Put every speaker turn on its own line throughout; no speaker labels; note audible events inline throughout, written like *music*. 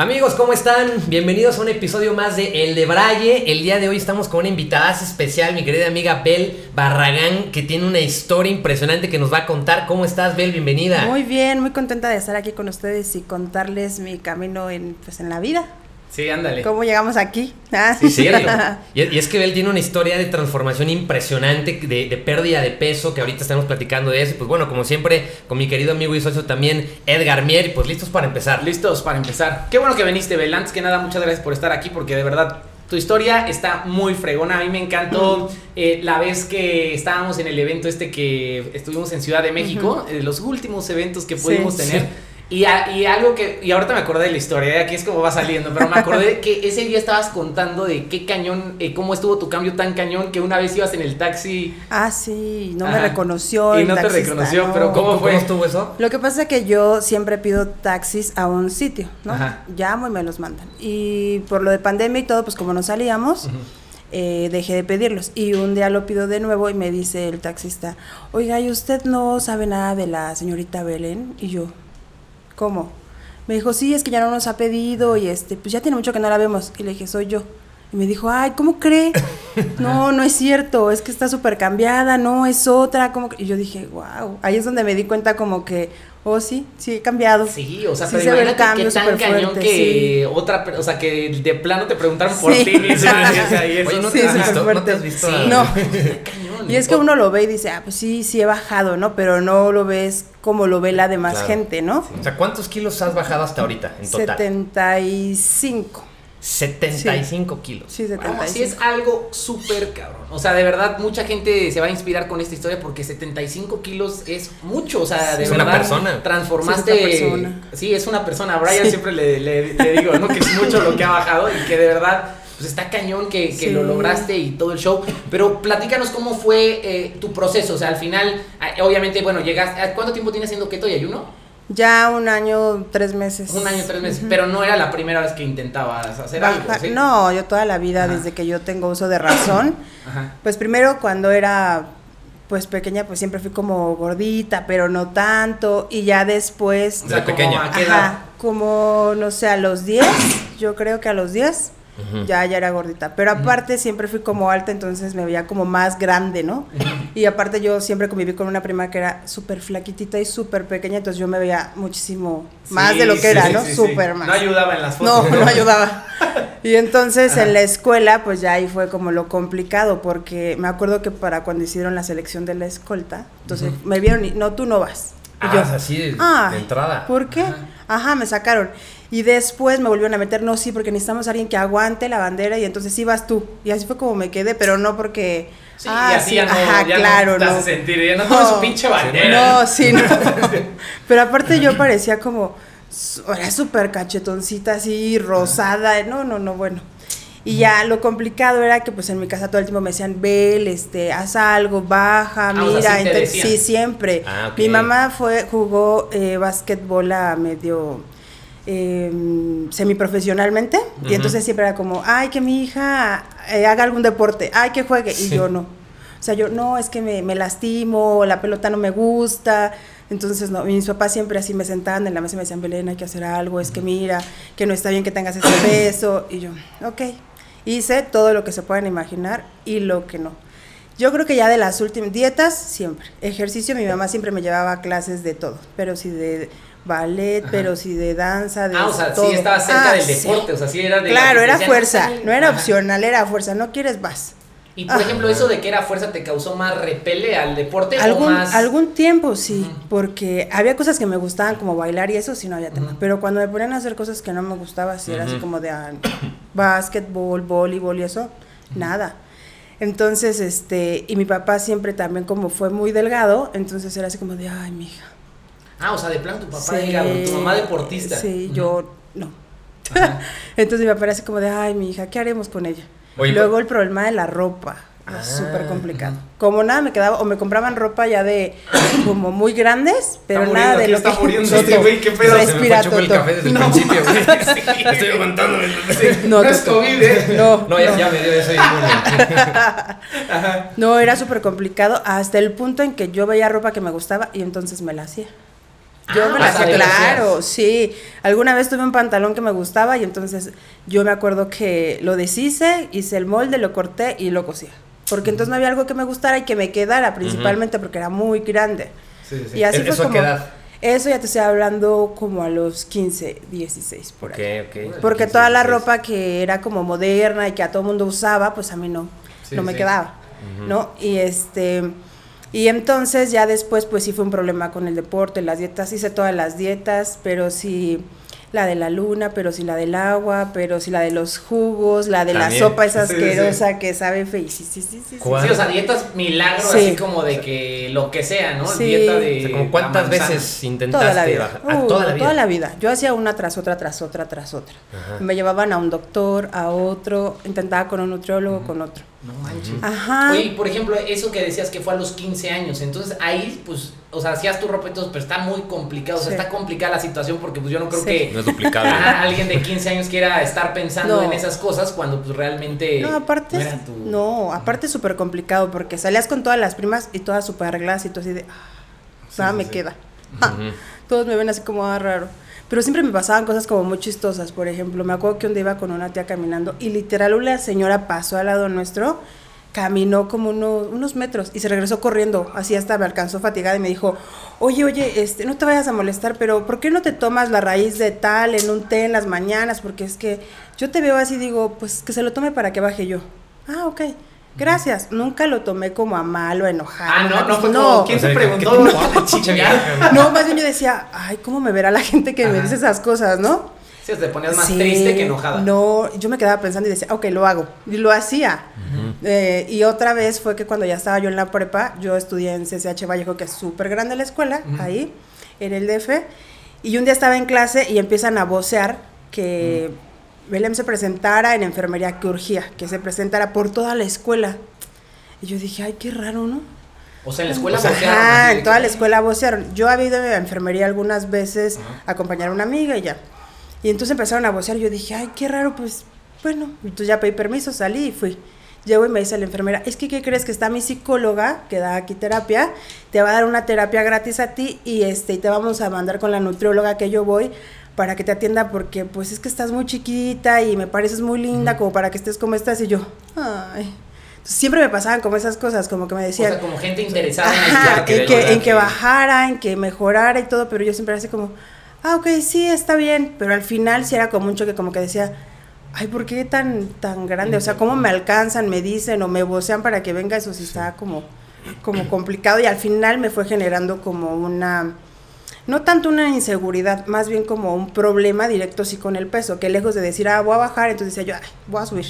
Amigos, ¿cómo están? Bienvenidos a un episodio más de El de Braille. El día de hoy estamos con una invitada especial, mi querida amiga Bel Barragán, que tiene una historia impresionante que nos va a contar. ¿Cómo estás, Bel? Bienvenida.
Muy bien, muy contenta de estar aquí con ustedes y contarles mi camino en, pues, en la vida.
Sí, ándale.
¿Cómo llegamos aquí?
Ah. Sí, cierto. *laughs* y, y, es que Bel tiene una historia de transformación impresionante, de, de, pérdida de peso, que ahorita estamos platicando de eso. Pues bueno, como siempre, con mi querido amigo y socio también, Edgar Mier, y pues listos para empezar.
Listos para empezar. Qué bueno que viniste, Bel. Antes que nada, muchas gracias por estar aquí, porque de verdad tu historia está muy fregona. A mí me encantó eh, la vez que estábamos en el evento este que estuvimos en Ciudad de México, uh -huh. los últimos eventos que pudimos sí, tener. Sí. Y, a, y, algo que, y ahorita me acordé de la historia, de aquí es como va saliendo, pero me acordé que ese día estabas contando de qué cañón, eh, cómo estuvo tu cambio tan cañón que una vez ibas en el taxi.
Ah, sí, no Ajá. me reconoció.
Y no te reconoció, no. pero ¿cómo,
fue? ¿Cómo estuvo eso?
Lo que pasa es que yo siempre pido taxis a un sitio, ¿no? Ajá. Llamo y me los mandan. Y por lo de pandemia y todo, pues como no salíamos. Uh -huh. Eh, dejé de pedirlos y un día lo pido de nuevo y me dice el taxista, oiga, ¿y usted no sabe nada de la señorita Belén? Y yo, ¿cómo? Me dijo, sí, es que ya no nos ha pedido y este, pues ya tiene mucho que no la vemos. Y le dije, soy yo. Y me dijo, ay, ¿cómo cree? *laughs* No, no es cierto, es que está súper cambiada, no, es otra. como Y yo dije, wow, ahí es donde me di cuenta como que, oh, sí, sí, he cambiado.
Sí, o sea, sí pero se ve el cambio qué tan cañón fuerte, que sí. otra, o sea, que de plano te preguntaron por
sí.
ti. *laughs*
Oye, ¿no te, has visto, ¿no te has visto?
Sí. No. Y es que uno lo ve y dice, ah, pues sí, sí he bajado, ¿no? Pero no lo ves como lo ve la demás claro. gente, ¿no?
O sea, ¿cuántos kilos has bajado hasta ahorita en total?
75.
75
sí.
kilos.
Sí, 75.
Wow, sí, es algo súper cabrón. O sea, de verdad, mucha gente se va a inspirar con esta historia porque 75 kilos es mucho. O sea, de
es
verdad.
una persona.
Transformaste.
Sí, es una persona.
Sí, es una persona. A Brian sí. siempre le, le, le, digo, ¿no? Que es mucho lo que ha bajado y que de verdad. Pues está cañón que, que sí. lo lograste y todo el show. Pero platícanos cómo fue eh, tu proceso. O sea, al final, eh, obviamente, bueno, llegaste. ¿Cuánto tiempo tienes haciendo keto y ayuno?
Ya un año, tres meses.
Un año, tres meses. Uh -huh. Pero no era la primera vez que intentabas hacer
Baja,
algo. ¿sí?
No, yo toda la vida, Ajá. desde que yo tengo uso de razón. Ajá. Pues primero cuando era pues pequeña, pues siempre fui como gordita, pero no tanto. Y ya después.
O sea, pequeña.
¿a qué edad? Ajá, como, no sé, a los 10. yo creo que a los 10. Uh -huh. ya, ya era gordita. Pero aparte uh -huh. siempre fui como alta, entonces me veía como más grande, ¿no? Uh -huh. Y aparte yo siempre conviví con una prima que era súper flaquitita y súper pequeña, entonces yo me veía muchísimo sí, más de lo que sí, era, ¿no? Súper más.
No ayudaba en las fotos.
No, no ayudaba. y entonces en la escuela, pues ya ahí fue como lo complicado, porque me acuerdo que para cuando hicieron la selección de la escolta, entonces me vieron y, no, tú no vas. Y
ah,
yo,
así de, ah, de entrada.
¿Por qué? Ajá, me sacaron. Y después me volvieron a meter, no, sí, porque necesitamos a alguien que aguante la bandera y entonces sí vas tú. Y así fue como me quedé, pero no porque...
Sí, ah, y así sí, ya no, ajá, ya
claro,
no,
no.
sentir, ya no, no su pinche
No,
bandera.
sí, no. *laughs* pero aparte yo parecía como, era súper cachetoncita, así, rosada, no, no, no, bueno. Y ya lo complicado era que pues en mi casa todo el tiempo me decían, Bel, este, haz algo, baja,
ah,
mira,
o sea,
sí, sí, siempre.
Ah, okay.
Mi mamá fue, jugó eh, básquetbol a medio eh, semiprofesionalmente uh -huh. y entonces siempre era como, ay, que mi hija eh, haga algún deporte, ay, que juegue, sí. y yo no. O sea, yo no, es que me, me, lastimo, la pelota no me gusta. Entonces, no, mis papás siempre así me sentaban en la mesa y me decían, Belén, hay que hacer algo, es que mira, que no está bien que tengas ese *coughs* peso. Y yo, ok. Hice todo lo que se puedan imaginar y lo que no. Yo creo que ya de las últimas dietas, siempre. Ejercicio, mi mamá siempre me llevaba a clases de todo, pero sí de ballet, Ajá. pero sí de danza, de
Ah, o sea,
todo.
sí estaba cerca
ah,
del deporte,
sí.
o sea, sí era de
Claro, era fuerza, no era
Ajá.
opcional, era fuerza, no quieres vas.
Y por Ajá. ejemplo, eso de que era fuerza te causó más repele al deporte
algún,
o más
algún tiempo sí, porque había cosas que me gustaban como bailar y eso sí no había tema, pero cuando me ponían a hacer cosas que no me gustaba, sí era así como de ah, básquetbol, voleibol y eso, nada. Entonces, este, y mi papá siempre también como fue muy delgado, entonces era así como de, ay, mi hija.
Ah, o sea, de plano tu papá sí, delgado, tu mamá deportista.
Sí, yo no. *laughs* entonces mi papá era así como de, ay, mi hija, ¿qué haremos con ella?
Oye,
Luego el problema de la ropa. Ah, súper complicado. Como nada me quedaba, o me compraban ropa ya de *laughs* como muy grandes, pero
está
nada de lo
está muriendo *laughs* este güey, qué pedo.
Respira,
se me fue el café desde el
no.
principio, güey. sí, estoy aguantándome.
Sí. No, no es COVID, ¿eh?
No,
no, ya, ya me dio eso
No, era súper complicado hasta el punto en que yo veía ropa que me gustaba y entonces me la hacía. Yo
Ah,
me
de las
claro, sí. Alguna vez tuve un pantalón que me gustaba y entonces yo me acuerdo que lo deshice, hice el molde, lo corté y lo cosía. Porque entonces no había algo que me gustara y que me quedara, principalmente porque era muy grande.
Sí, sí.
Y así
¿Eso
fue
a
como...
qué edad?
Eso ya te estoy hablando como a los 15, 16, por ahí.
Ok, ok.
Porque
15,
toda la
16.
ropa que era como moderna y que a todo mundo usaba, pues a mí no,
Sí,
no me
sí.
quedaba, ¿no? Y este y entonces ya después pues sí fue un problema con el deporte, las dietas, hice todas las dietas, pero sí la de la luna, pero sí la del agua, pero sí la de los jugos, la de
También.
la sopa esa
Sí, sí, sí.
asquerosa que sabe feo. Sí, sí, sí, sí, sí.
¿Cuál?
Sí, o sea, dietas milagro,
Sí.
así como de que lo que sea, ¿no?
Sí.
Dieta
O
de.
sea, como cuántas veces intentaste
Toda la vida.
bajar? Ah,
Uh,
toda la vida.
Yo hacía una tras otra, tras otra, tras otra.
Ajá.
Me llevaban a un doctor, a otro, intentaba con un nutriólogo, con otro.
No manches.
Ajá.
Oye, y por ejemplo, eso que decías que fue a los 15 años, entonces ahí, pues, o sea, hacías tu ropa y todo, pero está muy complicado, o sea,
Sí.
está complicada la situación porque pues yo no creo
Sí.
que
No es duplicable.
a alguien de 15 años quiera estar pensando
No.
en esas cosas cuando pues realmente
No, aparte,
no era tu-
no, aparte es súper complicado porque salías con todas las primas y todas súper arregladas y tú así de, ah, nada
sí,
me
sí.
queda. Ah. *laughs* Todos me ven así como ah, raro. Pero siempre me pasaban cosas como muy chistosas. Por ejemplo, me acuerdo que un día iba con una tía caminando y literal una señora pasó al lado nuestro, caminó como uno- unos metros y se regresó corriendo. Así hasta me alcanzó fatigada y me dijo, oye, oye, este, no te vayas a molestar, pero ¿por qué no te tomas la raíz de tal en un té en las mañanas? Porque es que yo te veo así digo, pues que se lo tome para que baje yo. Ah, ok. Gracias. Nunca lo tomé como a mal o enojado.
Ah, no, no fue
no.
como, ¿quién
O sea,
te
¿qué-
preguntó?
qué *laughs* chicha vieja? *laughs*
No, más bien yo decía, ay, ¿cómo me verá la gente que me dice esas cosas, no?
Sí, te ponías más
Sí,
triste que enojada.
No, yo me quedaba pensando y decía, ok, lo hago. Y lo hacía. Eh, y otra vez fue que cuando ya estaba yo en la prepa, yo estudié en CCH Vallejo, que es súper grande la escuela, ahí, en el DF. Y un día estaba en clase y empiezan a vocear que Belém se presentara en enfermería, que urgía, que se presentara por toda la escuela. Y yo dije, ay, qué raro, ¿no?
O sea, en la escuela vocearon, de
en toda la escuela vocearon. Yo había ido a enfermería algunas veces a acompañar a una amiga y ya. Y entonces empezaron a vocear y yo dije, ay, qué raro, pues, bueno. Entonces ya pedí permiso, salí y fui. Llego y me dice la enfermera, es que, ¿qué crees? Que está mi psicóloga, que da aquí terapia, te va a dar una terapia gratis a ti y, este, y te vamos a mandar con la nutrióloga que yo voy para que te atienda porque, pues, es que estás muy chiquita y me pareces muy linda como para que estés como estás. Y yo, ay. Entonces, siempre me pasaban como esas cosas, como que me
O
decían,
sea, como gente *laughs* interesada en ayudarte.
en, que, en que bajara, en que mejorara y todo, pero yo siempre era así como, ah, ok, sí, está bien, pero al final sí era como un choque, como que decía, ay, ¿por qué tan, tan grande? O sea, ¿cómo me alcanzan, me dicen o me vocean para que venga? Eso sí estaba como, como complicado y al final me fue generando como una, no tanto una inseguridad, más bien como un problema directo sí con el peso, que lejos de decir, ah, voy a bajar, entonces decía yo, ay, voy a subir.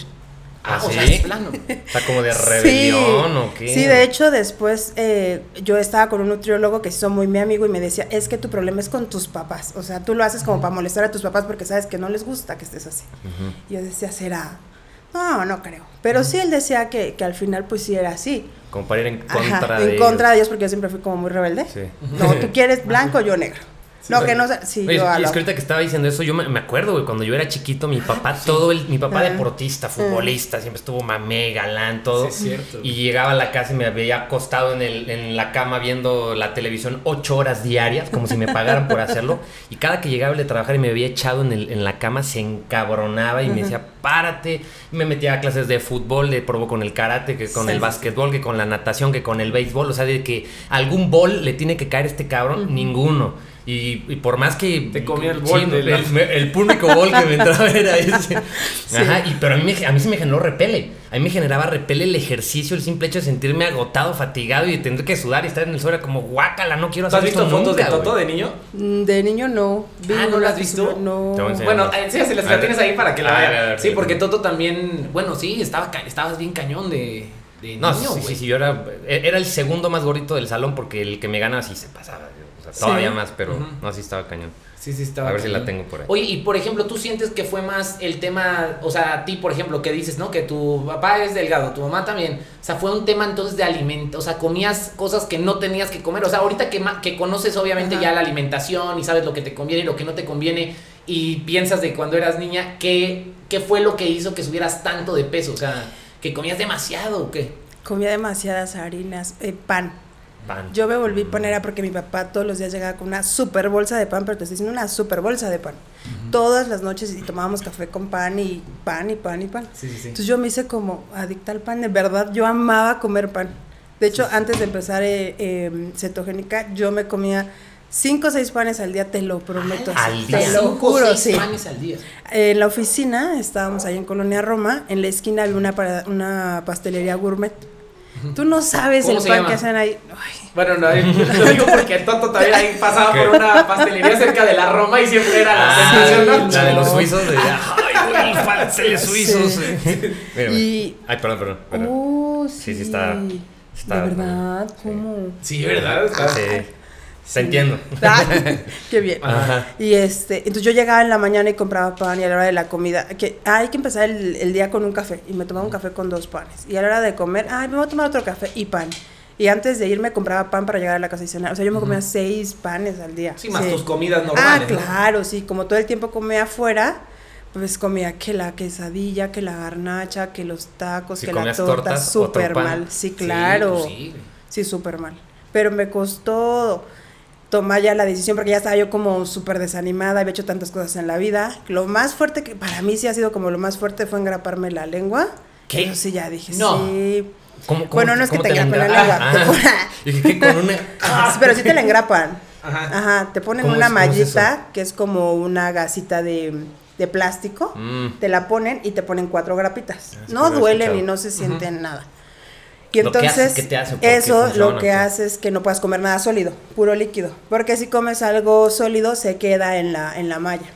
Ah, o
¿Ah,
sea,
sí?
es plano. *laughs*
O sea, como de rebelión o qué.
Sí, de hecho, después eh, yo estaba con un nutriólogo que se hizo muy mi amigo y me decía, es que tu problema es con tus papás. O sea, tú lo haces como para molestar a tus papás porque sabes que no les gusta que estés así.
Ujú.
Y yo decía, será. No, no creo. Pero sí él decía que, que al final pues sí era así.
Como para ir en
Ajá,
contra de
en contra
ellos.
de ellos porque yo siempre fui como muy rebelde.
Sí.
No, tú quieres blanco, yo negro. No, que no sé. Sí,
Oye,
yo a
y
lo-
es que ahorita que estaba diciendo eso, yo me, me acuerdo, güey, cuando yo era chiquito, mi papá, *laughs* todo el, mi papá
Ah.
deportista, futbolista, siempre estuvo mamé, galán, todo.
Sí, es cierto.
Y llegaba a la casa y me veía acostado en, el, en la cama viendo la televisión ocho horas diarias, como si me pagaran por hacerlo. Y cada que llegaba de trabajar y me había echado en, el, en la cama, se encabronaba y me decía, párate. Y me metía a clases de fútbol, de probó con el karate, que con
Sí.
el básquetbol, que con la natación, que con el béisbol. O sea, de que algún bol le tiene que caer a este cabrón, ninguno. Y, y por más que.
Te comía el bol
Sí, el, el único bol que me entraba *laughs* era ese. Ajá, y, pero a mí, me, a mí sí me generó repele. A mí me generaba repele el ejercicio, el simple hecho de sentirme agotado, fatigado y de tener que sudar y estar en el suelo era como guácala, no quiero
¿Tú
hacer
has visto fotos
nunca,
de Toto
güey".
de niño?
Mm, De niño no. Vi
Ah, ¿no la has
que
visto?
No.
Bueno, eh, sí, si las
A
la
ver.
tienes ahí para que la vean. Sí, porque Toto también, bueno, sí, estaba ca- estabas bien cañón de, de
No,
niño,
sí,
güey.
sí, sí, yo era, era el segundo más gordito del salón porque el que me gana sí se pasaba. O sea,
Sí.
todavía más, pero
Ujú.
no, sí estaba cañón.
Sí, sí, estaba
A ver si la tengo por ahí.
Oye, y por ejemplo, tú sientes que fue más el tema, o sea, a ti, por ejemplo, que dices, ¿no? Que tu papá es delgado, tu mamá también. O sea, fue un tema entonces de alimento, o sea, comías cosas que no tenías que comer. O sea, ahorita que, que conoces obviamente
Ajá.
ya la alimentación y sabes lo que te conviene y lo que no te conviene y piensas de cuando eras niña, ¿qué, qué fue lo que hizo que subieras tanto de peso? O sea, que comías demasiado o qué?
Comía demasiadas harinas, eh, pan.
Pan.
Yo me volví panera porque mi papá todos los días llegaba con una super bolsa de pan, pero te estoy diciendo una super bolsa de pan. Todas las noches y tomábamos café con pan y pan y pan y pan.
Sí, sí, sí.
Entonces yo me hice como adicta al pan, de verdad, yo amaba comer pan. De hecho, antes de empezar eh, eh, cetogénica, yo me comía cinco o seis panes al día, te lo prometo.
Al día.
Te lo
Cinco,
juro,
seis
sí.
panes al día.
En la oficina, estábamos ahí en Colonia Roma, en la esquina había una, para- una pastelería gourmet. Tú no sabes
¿Cómo
el pan que hacen ahí. Ay,
Bueno, no, lo digo porque el Toto también ahí pasaba por una pastelería cerca de la Roma y siempre era la
Ah,
sensación, ¿no?
la de los suizos. De, ay, güey, los pasteles suizos.
Sí.
Mira.
Y-
Ay, perdón, perdón. perdón.
Oh,
Sí, sí, está- está-
De verdad,
sí.
¿cómo?
Sí, ¿verdad? Está-
Sí, te entiendo.
Ay, *laughs* qué bien.
Ajá.
Y este, entonces yo llegaba en la mañana y compraba pan y a la hora de la comida, que ah, hay que empezar el, el día con un café y me tomaba un café con dos panes. Y a la hora de comer, ay, me voy a tomar otro café y pan. Y antes de irme compraba pan para llegar a la casa y cenar. O sea, yo me comía seis panes al día.
Sí, más tus comidas normales.
Ah,
¿no?
claro, sí, como todo el tiempo comía afuera, pues comía que la quesadilla, que la garnacha, que los tacos,
Si
que la torta, súper mal. Sí,
Sí,
claro.
pues. Sí,
súper mal. Pero me costó tomar ya la decisión porque ya estaba yo como súper desanimada, había hecho tantas cosas en la vida. Lo más fuerte que para mí sí ha sido como lo más fuerte fue engraparme la lengua.
¿Qué?
Eso sí, ya dije,
No.
sí.
¿Cómo- cómo-
bueno, no es que te engrapen la lengua.
Ah,
te
ah.
ponen- *laughs*
Dije que con una.
pero sí te la engrapan.
Ajá.
Ajá, te ponen
¿Cómo
una
es- cómo es
mallita que es como una gasita de, de plástico.
Mm.
Te la ponen y te ponen cuatro grapitas.
Ah,
no duelen
escuchado.
y no se sienten nada. Y
Lo que hace,
entonces,
¿qué te hace? ¿Por qué
eso
funciona?
lo que hace es que no puedas comer nada sólido, puro líquido. Porque si comes algo sólido, se queda en la, en la malla.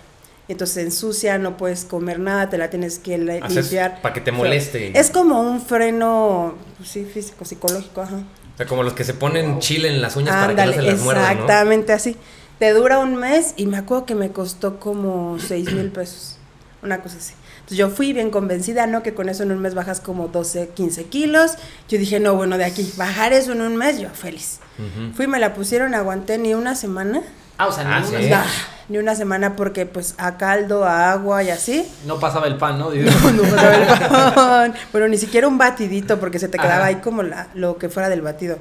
Entonces se ensucia, no puedes comer nada, te la tienes que
Haces
limpiar.
pa' que te moleste.
Es como un freno, pues sí, físico, psicológico, ajá.
O sea, como los que se ponen chile en las uñas para que no se las muerdan, ¿no?
exactamente así. Te dura un mes y me acuerdo que me costó como seis mil pesos, una cosa así. Entonces yo fui bien convencida, ¿no? Que con eso en un mes bajas como 12, 15 kilos. Yo dije, no, bueno, de aquí, bajar eso en un mes, yo feliz.
Ujú.
Fui, me la pusieron, aguanté ni una semana.
Ah, o sea,
Ah,
ninguna-
sí.
Nah, ni una semana porque pues a caldo, a agua y así.
no pasaba el pan, ¿no? *laughs*
No, no, no, bueno, ni siquiera un batidito porque se te quedaba
Ajá.
ahí como la, lo que fuera del batido.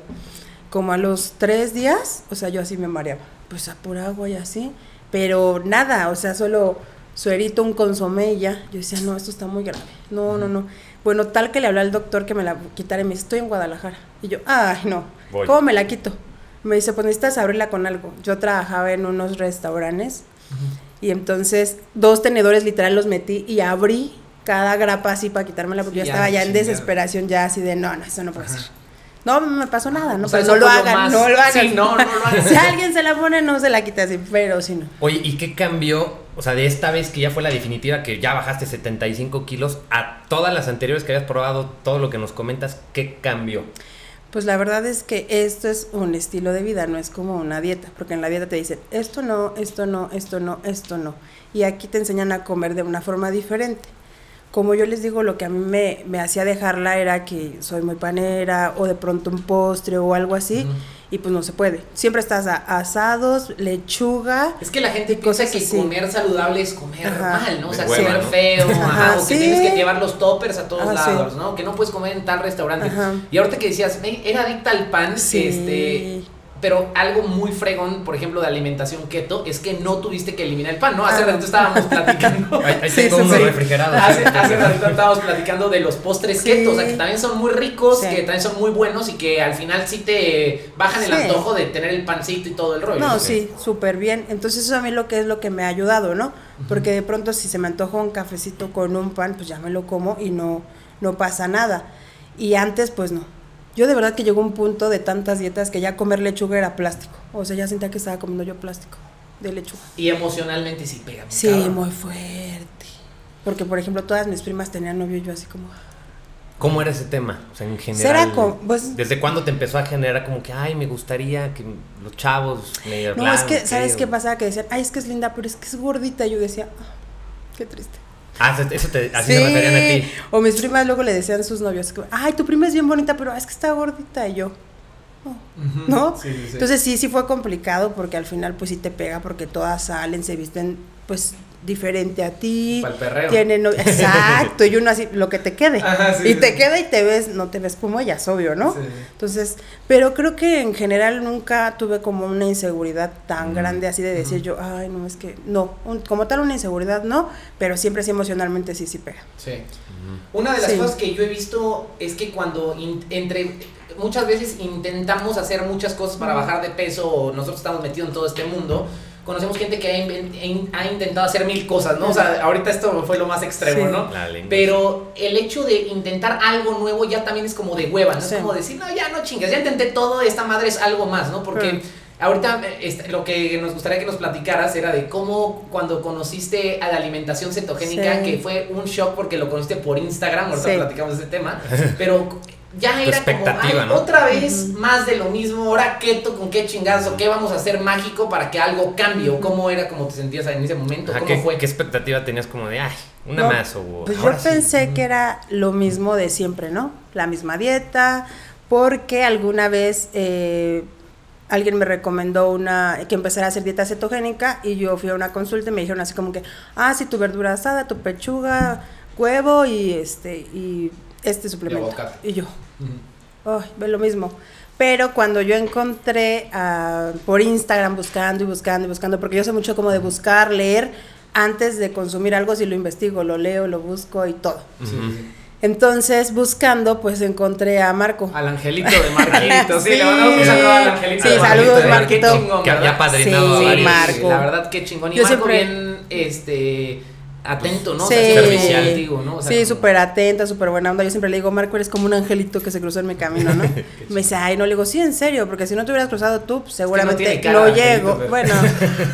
Como a los tres días, o sea, yo así me mareaba. Pues a pura agua y así. Pero nada, o sea, solo suerito, un consomé y ya. Yo decía, no, esto está muy grave. No, no, no. Bueno, tal que le hablé al doctor que me la quitara y me dice, estoy en Guadalajara. Y yo, ay, no.
Voy.
¿Cómo me la quito? Me dice, pues necesitas abrirla con algo. Yo trabajaba en unos restaurantes y entonces dos tenedores literal los metí y abrí cada grapa así para quitármela porque
Sí,
yo estaba ya en desesperación, ya así de no, no, eso no puede ser. No, no me pasó nada, no,
O sea,
pero no lo hagan,
más-
no lo hagan.
Sí, no, no lo hagan. *laughs*
si alguien se la pone, no se la quita así, pero si no.
Oye, ¿y qué cambió? O sea, de esta vez que ya fue la definitiva, que ya bajaste 75 kilos, a todas las anteriores que habías probado, todo lo que nos comentas, ¿qué cambió?
Pues la verdad es que esto es un estilo de vida, no es como una dieta, porque en la dieta te dicen esto no, esto no, esto no, esto no. Y aquí te enseñan a comer de una forma diferente. Como yo les digo, lo que a mí me, me hacía dejarla era que soy muy panera o de pronto un postre o algo así. Y pues no se puede. Siempre estás a asados, lechuga.
Es que la gente piensa que
así.
comer saludable es comer
Ajá.
mal, ¿no? O sea, comer
¿no?
feo, ajá,
Ajá,
o que
sí.
tienes que llevar los toppers a todos
Ah, sí.
lados, ¿no? Que no puedes comer en tal restaurante.
Ajá.
Y ahorita que decías, "Ey, era adicta al pan,
Sí.
este, pero algo muy fregón, por ejemplo, de alimentación keto, es que no tuviste que eliminar el pan, ¿no? Hace
Ah.
ratito estábamos platicando. *laughs*
Ahí, ahí
Sí,
tengo refrigerados.
Hace, hace ratito estábamos platicando de los postres
Sí.
keto, o sea, que también son muy ricos,
Sí.
que también son muy buenos y que al final sí te bajan el
Sí.
antojo de tener el pancito y todo el rollo.
No, sí, súper bien. Entonces eso a mí lo que es lo que me ha ayudado, ¿no? Porque de pronto si se me antoja un cafecito con un pan, pues ya me lo como y no, no pasa nada. Y antes, pues no. Yo de verdad que llegó un punto de tantas dietas que ya comer lechuga era plástico. O sea, ya sentía que estaba comiendo yo plástico de lechuga.
Y emocionalmente sí pega.
Sí,
cabrón.
muy fuerte. Porque, por ejemplo, todas mis primas tenían novio y yo así como...
¿Cómo era ese tema? O sea, en general.
Será como, pues,
¿Desde cuándo te empezó a generar como que, ay, me gustaría que los chavos me
No, es que,
¿qué?
¿sabes qué pasaba? Que decían, ay, es que es linda, pero es que es gordita. Y yo decía, "Ah, qué triste.
Ah, eso- te, así se referían a ti.
O mis primas luego le decían a sus novios, que, ay, tu prima es bien bonita, pero es que está gordita. Y yo,
Ujú.
¿no?
Sí, sí, sí.
Entonces sí, sí fue complicado porque al final pues sí te pega porque todas salen, se visten pues diferente a ti.
Pa'l perreo.
Tiene no- *laughs* exacto, y uno así, lo que te quede.
Ajá, sí,
y
sí.
te queda y te ves, no te ves como ellas, obvio, ¿no?
Sí.
Entonces, pero creo que en general nunca tuve como una inseguridad tan grande así de decir yo, ay, no, es que, no, un- como tal una inseguridad no, pero siempre sí emocionalmente sí, sí pega.
Sí. Una de las
Sí.
cosas que yo he visto es que cuando in- entre muchas veces intentamos hacer muchas cosas para bajar de peso o nosotros estamos metidos en todo este mundo, conocemos gente que ha, inven- in- ha intentado hacer mil cosas, ¿no? O sea, ahorita esto fue lo más extremo,
Sí.
¿no? Pero el hecho de intentar algo nuevo ya también es como de hueva, ¿no?
Sí.
Es como decir, no, ya no chingas, ya intenté todo, esta madre es algo más, ¿no? Porque ahorita eh, este, lo que nos gustaría que nos platicaras era de cómo cuando conociste a la alimentación cetogénica,
Sí.
que fue un shock porque lo conociste por Instagram, ahorita
Sí.
platicamos de ese tema, pero ya era como,
expectativa,
"Ay,
¿no?
otra vez más de lo mismo, ahora keto, con qué chingados, o qué vamos a hacer mágico para que algo cambie, o cómo era como te sentías en ese momento,
Ajá,
cómo
¿qué,
fue.
qué expectativa tenías como de, ay, una
No,
más o
Pues yo
ahora sí"?
pensé que era lo mismo de siempre, ¿no? La misma dieta, porque alguna vez eh, alguien me recomendó una que empezara a hacer dieta cetogénica y yo fui a una consulta y me dijeron así como que, ah, sí, tu verdura asada, tu pechuga, huevo y este y este suplemento.
aguacate.
Y yo, ve lo mismo. Pero cuando yo encontré ah, por Instagram buscando y buscando y buscando, porque yo sé mucho como de buscar, leer, antes de consumir algo, si lo investigo, lo leo, lo busco y todo. Entonces, buscando, pues encontré a Marco.
Al angelito de Marquito, *laughs* sí,
Sí.
le mandamos un saludo al angelito.
Sí,
de Marquito,
saludos, Marquito.
Qué chingón,
Que había padrinado
Sí,
a varios.
Marco.
La verdad, qué chingón. Y
Yo
Marco
siempre-
bien, este, atento, ¿no?
Sí.
O sea,
Servicial.
contigo, ¿no? O sea,
sí,
como-
súper atenta, súper buena onda. Yo siempre le digo, Marco, eres como un angelito que se cruzó en mi camino, ¿no? *laughs* me dice, ay, no, le digo, sí, en serio, porque si no te hubieras cruzado tú, pues, seguramente
tiene
no, llego.
pero-
Bueno,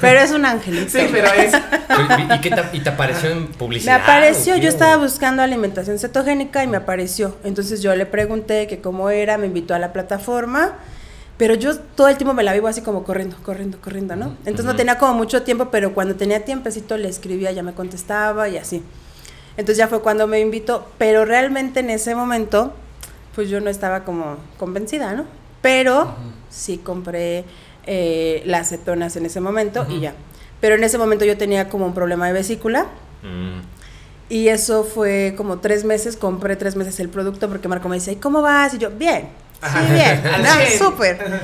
pero es un angelito.
Sí, pero es.
¿Y, qué te, y te apareció en
Me
publicidad?
apareció,
o qué?
yo estaba buscando alimentación cetogénica y me apareció. Entonces yo le pregunté que cómo era, me invitó a la plataforma, pero yo todo el tiempo me la vivo así como corriendo, corriendo, corriendo, ¿no? Entonces no
Ujú.
tenía como mucho tiempo, pero cuando tenía tiempecito le escribía, ya me contestaba y así. Entonces ya fue cuando me invitó, pero realmente en ese momento, pues yo no estaba como convencida, ¿no? Pero sí compré eh, las cetonas en ese momento y
Ujú.
ya. Pero en ese momento yo tenía como un problema de vesícula.
Mm.
Y eso fue como tres meses, compré tres meses el producto porque Marco me dice, ¿y cómo vas? Y yo, bien. Sí, bien, *laughs* no, súper.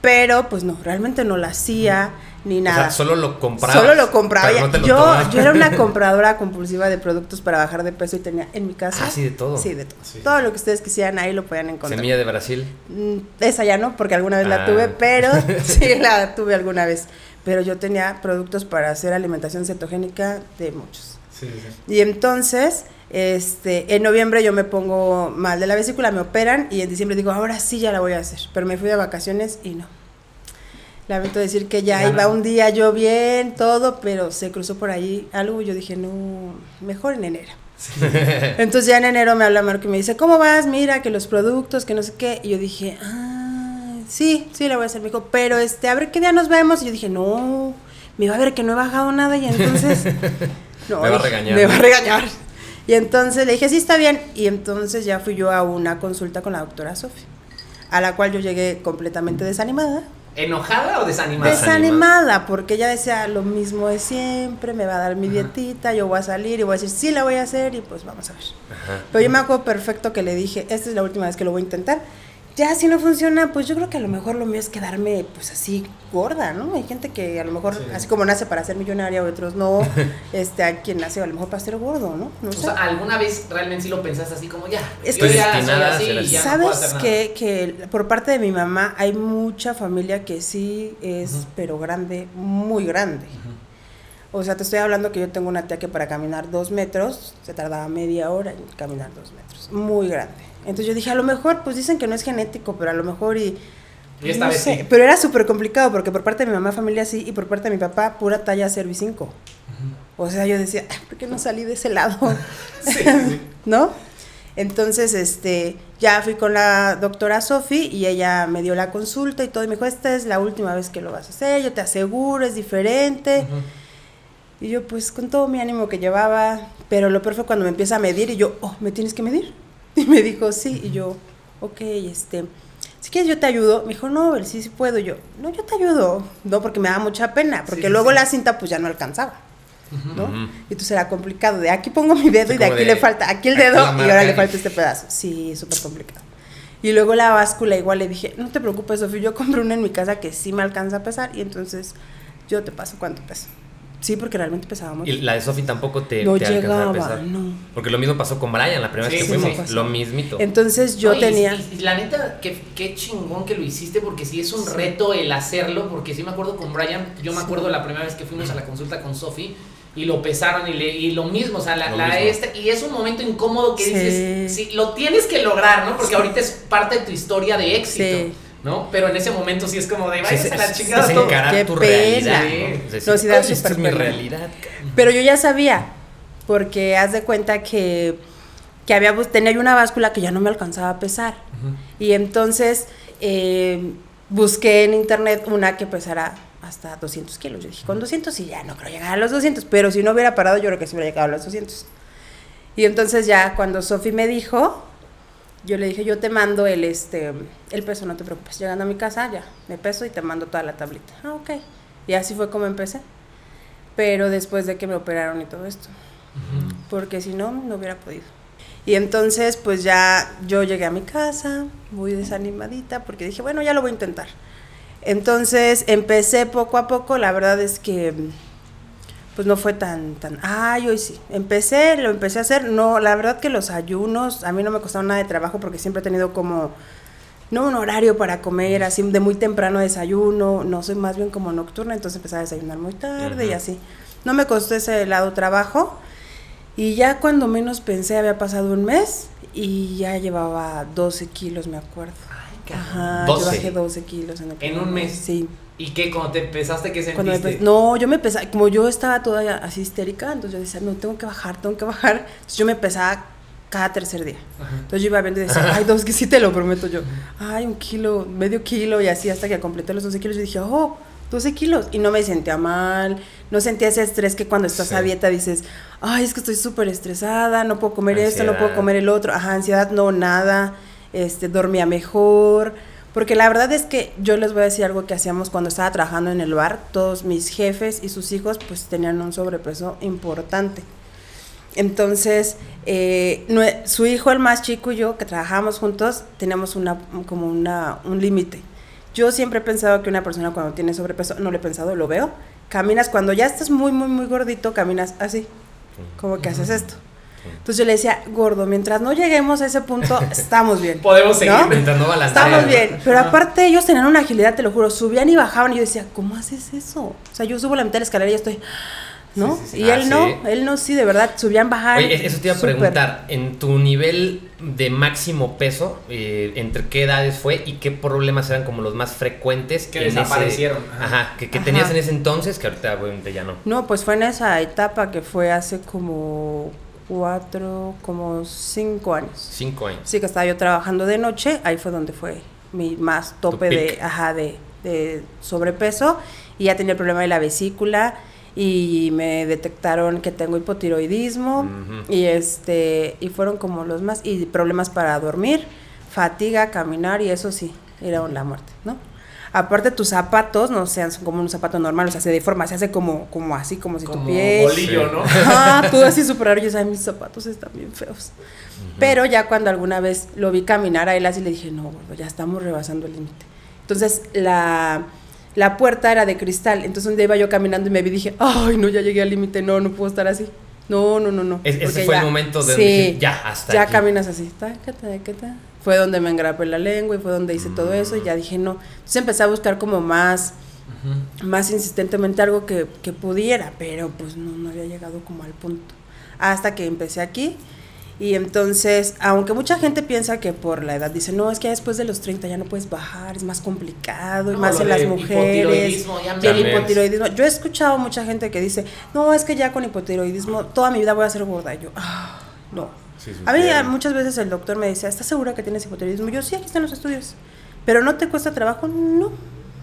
Pero pues no, realmente no la hacía ni
O sea,
nada.
solo lo compraba.
Solo lo compraba.
pero no te lo
yo, yo era una *laughs* compradora compulsiva de productos para bajar de peso y tenía en mi casa.
Ah, sí, de todo.
Sí, de todo.
Sí.
Todo lo que ustedes quisieran ahí lo podían encontrar.
Semilla de Brasil.
Mm, Esa ya no, porque alguna vez la
Ah.
tuve, pero *laughs* sí la tuve alguna vez. Pero yo tenía productos para hacer alimentación cetogénica de muchos.
Sí, sí.
Y entonces, este, en noviembre yo me pongo mal de la vesícula, me operan y en diciembre digo, ahora sí ya la voy a hacer. Pero me fui de vacaciones y no. Lamento decir que ya
Ya
iba
no.
un día yo bien, todo, pero se cruzó por ahí algo y yo dije, no, mejor en enero. *laughs* Entonces ya en enero me habla Marco y me dice, ¿cómo vas? Mira, que los productos, que no sé qué. Y yo dije, ah, sí, sí, la voy a hacer. Me dijo, pero este, a ver qué día nos vemos. Y yo dije, no, me va a ver que no he bajado nada y entonces... *laughs* *laughs* no,
Me va a regañar.
Me va a regañar. Y entonces le dije, sí, está bien. Y entonces ya fui yo a una consulta con la doctora Sofía, a la cual yo llegué completamente desanimada.
¿Enojada o desanimada?
Desanimada, porque ella decía lo mismo de siempre, me va a dar mi dietita, yo voy a salir y voy a decir, sí, la voy a hacer y pues vamos a ver.
Ajá.
Pero yo me acuerdo perfecto que le dije, esta es la última vez que lo voy a intentar. Ya si no funciona, pues yo creo que a lo mejor lo mío es quedarme pues así gorda, ¿no? Hay gente que a lo mejor,
Sí.
así como nace para ser millonaria, otros no, *laughs* este, hay quien nace a lo mejor para ser gordo, ¿no? No
O
sé.
sea, ¿alguna vez realmente sí lo pensaste así como ya?
Es
yo
que-
ya soy así y ya no
¿Sabes
nada.
que, que por parte de mi mamá hay mucha familia que sí es, pero grande, muy grande? O sea, te estoy hablando que yo tengo una tía que para caminar dos metros se tardaba media hora en caminar dos metros. Muy grande. Entonces yo dije, a lo mejor, pues dicen que no es genético, pero a lo mejor y...
Y esta
no
vez
sé,
sí.
Pero era súper complicado porque por parte de mi mamá familia sí y por parte de mi papá pura talla cervicinco. O sea, yo decía, "Ay, ¿por qué no salí de ese lado? *laughs*
Sí, sí. *laughs*
¿no? Entonces, este, ya fui con la doctora Sofi y ella me dio la consulta y todo, y me dijo, esta es la última vez que lo vas a hacer, yo te aseguro, es diferente. Y yo, pues, con todo mi ánimo que llevaba, pero lo peor fue cuando me empieza a medir y yo, oh, ¿me tienes que medir? *laughs* Y me dijo, sí, y yo, ok, este, si quieres yo te ayudo. Me dijo, no, Bel, sí, sí puedo. Y yo, no, yo te ayudo. No, porque me da mucha pena, porque
Sí,
luego
sí.
la cinta pues ya no alcanzaba. ¿no? Y entonces era complicado, de aquí pongo mi dedo
Sí,
y de aquí
de-
le falta, aquí el dedo y ahora le falta este pedazo. Sí, súper complicado. Y luego la báscula igual le dije, no te preocupes, Sofía, yo compré una en mi casa que sí me alcanza a pesar y entonces yo te paso cuánto pesa. Sí, porque realmente pesaba mucho.
Y la de Sofi tampoco te,
no
te alcanzaba a
llegaba,
pesar.
no.
Porque lo mismo pasó con Brian la primera
Sí,
vez que
sí,
fuimos.
sí.
Lo mismito.
Entonces yo
No, y-
tenía...
Y, y la neta, qué, qué chingón que lo hiciste, porque sí es un reto el hacerlo, porque sí me acuerdo con Brian, yo me
Sí.
acuerdo la primera vez que fuimos a la consulta con Sofi y lo pesaron y, le, y lo mismo, o sea, la, la esta, y es un momento incómodo que
Sí.
dices, sí, lo tienes que lograr, ¿no? Porque
Sí.
ahorita es parte de tu historia de éxito,
Sí.
¿No? Pero en ese momento sí es como de,
es,
a la chingada
es
todo.
encarar
Qué
tu
pena.
realidad. ¿no? Es decir,
No, sí da
"Ay, esta es mi
pena".
realidad. cabrón".
Pero yo ya sabía, porque haz de cuenta que, que había, tenía yo una báscula que ya no me alcanzaba a pesar. Y entonces eh, busqué en internet una que pesara hasta 200 kilos. Yo dije, con 200 sí, ya no creo llegar a los 200, pero si no hubiera parado, yo creo que sí hubiera llegado a los 200. Y entonces ya cuando Sofi me dijo, yo le dije, yo te mando el, este, el peso, no te preocupes. Llegando a mi casa, ya, me peso y te mando toda la tablita. Ah, ok. Y así fue como empecé. Pero después de que me operaron y todo esto. Porque si no, no hubiera podido. Y entonces, pues ya yo llegué a mi casa, muy desanimadita, porque dije, bueno, ya lo voy a intentar. Entonces empecé poco a poco, la verdad es que pues no fue tan, tan, ay, hoy sí. Empecé, lo empecé a hacer, no, la verdad que los ayunos a mí no me costaron nada de trabajo porque siempre he tenido como, no un horario para comer, así de muy temprano desayuno, no soy más bien como nocturna, entonces empecé a desayunar muy tarde y así. No me costó ese lado trabajo y ya cuando menos pensé había pasado un mes y ya llevaba 12 kilos, me acuerdo. Ajá,
12.
yo bajé 12 kilos ¿En
un mes?
Sí.
¿Y qué? Cuando te empezaste, ¿qué
Cuando me
sentiste?
empe- no, yo me empezaba, como yo estaba toda así histérica, entonces yo decía, no, tengo que bajar, tengo que bajar. Entonces yo me empezaba cada tercer día.
Ajá.
Entonces yo iba viendo y decía, ay, dos, que sí te lo prometo yo. Ay, un kilo, medio kilo y así hasta que completé los 12 kilos. Yo dije, oh, 12 kilos. Y no me sentía mal, no sentía ese estrés que cuando estás
Sí.
a dieta dices, ay, es que estoy súper estresada, no puedo comer esto, no puedo comer el otro. Ajá, ansiedad, no, nada. Este, dormía mejor. Porque la verdad es que yo les voy a decir algo que hacíamos cuando estaba trabajando en el bar. Todos mis jefes y sus hijos pues tenían un sobrepeso importante. Entonces, eh, su hijo, el más chico y yo, que trabajábamos juntos, teníamos una, como una, un límite. Yo siempre he pensado que una persona cuando tiene sobrepeso, no lo he pensado, lo veo, caminas, cuando ya estás muy, muy, muy gordito, caminas así, como que haces esto. Entonces yo le decía, gordo, mientras no lleguemos a ese punto, *laughs* estamos bien.
Podemos seguir.
¿No?
Mientras no
Estamos
¿no?
bien, pero aparte ellos tenían una agilidad, te lo juro, subían y bajaban y yo decía, ¿cómo haces eso? O sea, yo subo la mitad de la escalera y ya estoy, ¿no?
Sí, sí, sí.
Y
Ah,
él no,
sí.
él no, sí, de verdad, subían, bajaban.
Oye, eso te iba a preguntar, en tu nivel de máximo peso, eh, ¿entre qué edades fue y qué problemas eran como los más frecuentes?
Que
ese-
desaparecieron,
Ajá,
ajá.
que, que
Ajá.
tenías en ese entonces, que ahorita obviamente ya no.
No, pues fue en esa etapa que fue hace como cuatro, como cinco años.
Cinco años.
Sí, que estaba yo trabajando de noche, ahí fue donde fue mi más tope de, ajá, de, de sobrepeso y ya tenía el problema de la vesícula y me detectaron que tengo hipotiroidismo y este y fueron como los más y problemas para dormir, fatiga, caminar y eso sí, era la muerte, ¿no? Aparte tus zapatos no sean como un zapato normal, o sea, se deforma, se hace como como así como si tu
Como
pie
bolillo,
Sí.
¿no?
Ajá, todo así súper raro. Yo sabía, mis zapatos están bien feos. Pero ya cuando alguna vez lo vi caminar a él así, le dije, no, gordo, ya estamos rebasando el límite. Entonces, la, la puerta era de cristal. Entonces, un día iba yo caminando y me vi y dije, ay, no, ya llegué al límite. No, no puedo estar así. No, no, no, no.
Es- ese fue el momento de
sí,
dije, ya, hasta
Ya
aquí.
caminas así. taca, taca, taca. Fue donde me engrapé la lengua y fue donde hice todo eso. Y ya dije, no. Entonces, empecé a buscar como más más insistentemente algo que, que pudiera, pero pues no, no había llegado como al punto. Hasta que empecé aquí. Y entonces, aunque mucha gente piensa que por la edad dice, no, es que después de los 30 ya no puedes bajar, es más complicado, y
No,
más en las mujeres.
hipotiroidismo, ya
Y el hipotiroidismo. Yo he escuchado mucha gente que dice, no, es que ya con hipotiroidismo toda mi vida voy a ser gorda. Y yo, ah, no.
Sí,
A mí muchas veces el doctor me decía, ¿estás segura que tienes hipotiroidismo? Yo, sí, aquí están los estudios. ¿Pero no te cuesta trabajo? No.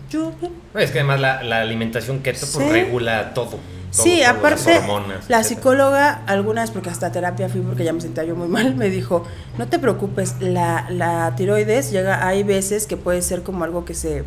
Yo, bien.
No, es que además la, la alimentación keto pues,
Sí.
regula todo. todo,
Sí,
todo,
aparte,
las hormonas,
la
etcétera.
psicóloga, algunas, porque hasta terapia fui porque ya me sentía yo muy *laughs* mal, me dijo, no te preocupes, la, la tiroides llega, hay veces que puede ser como algo que se,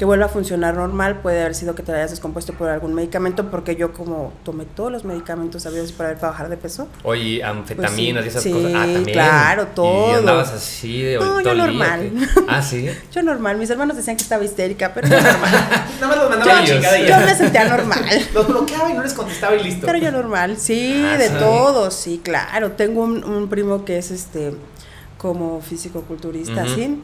que vuelva a funcionar normal, puede haber sido que te hayas descompuesto por algún medicamento, porque yo como tomé todos los medicamentos habidos para, para bajar de peso.
Oye, anfetaminas
Pues
y
sí.
esas cosas. Ah,
Sí,
también.
claro,
Y
todo.
andabas así de
No, yo normal. *laughs*
Ah, sí.
Yo normal, mis hermanos decían que estaba histérica, pero yo normal. *laughs*
Nada más los mandaba a la
Ellos.
chingada y
yo me sentía normal. *laughs*
Los bloqueaba y no les contestaba y listo.
Pero yo normal, sí,
Ah,
de
sí.
todo, sí, claro. Tengo un, un primo que es este como físico-culturista,
Ujú.
¿sí?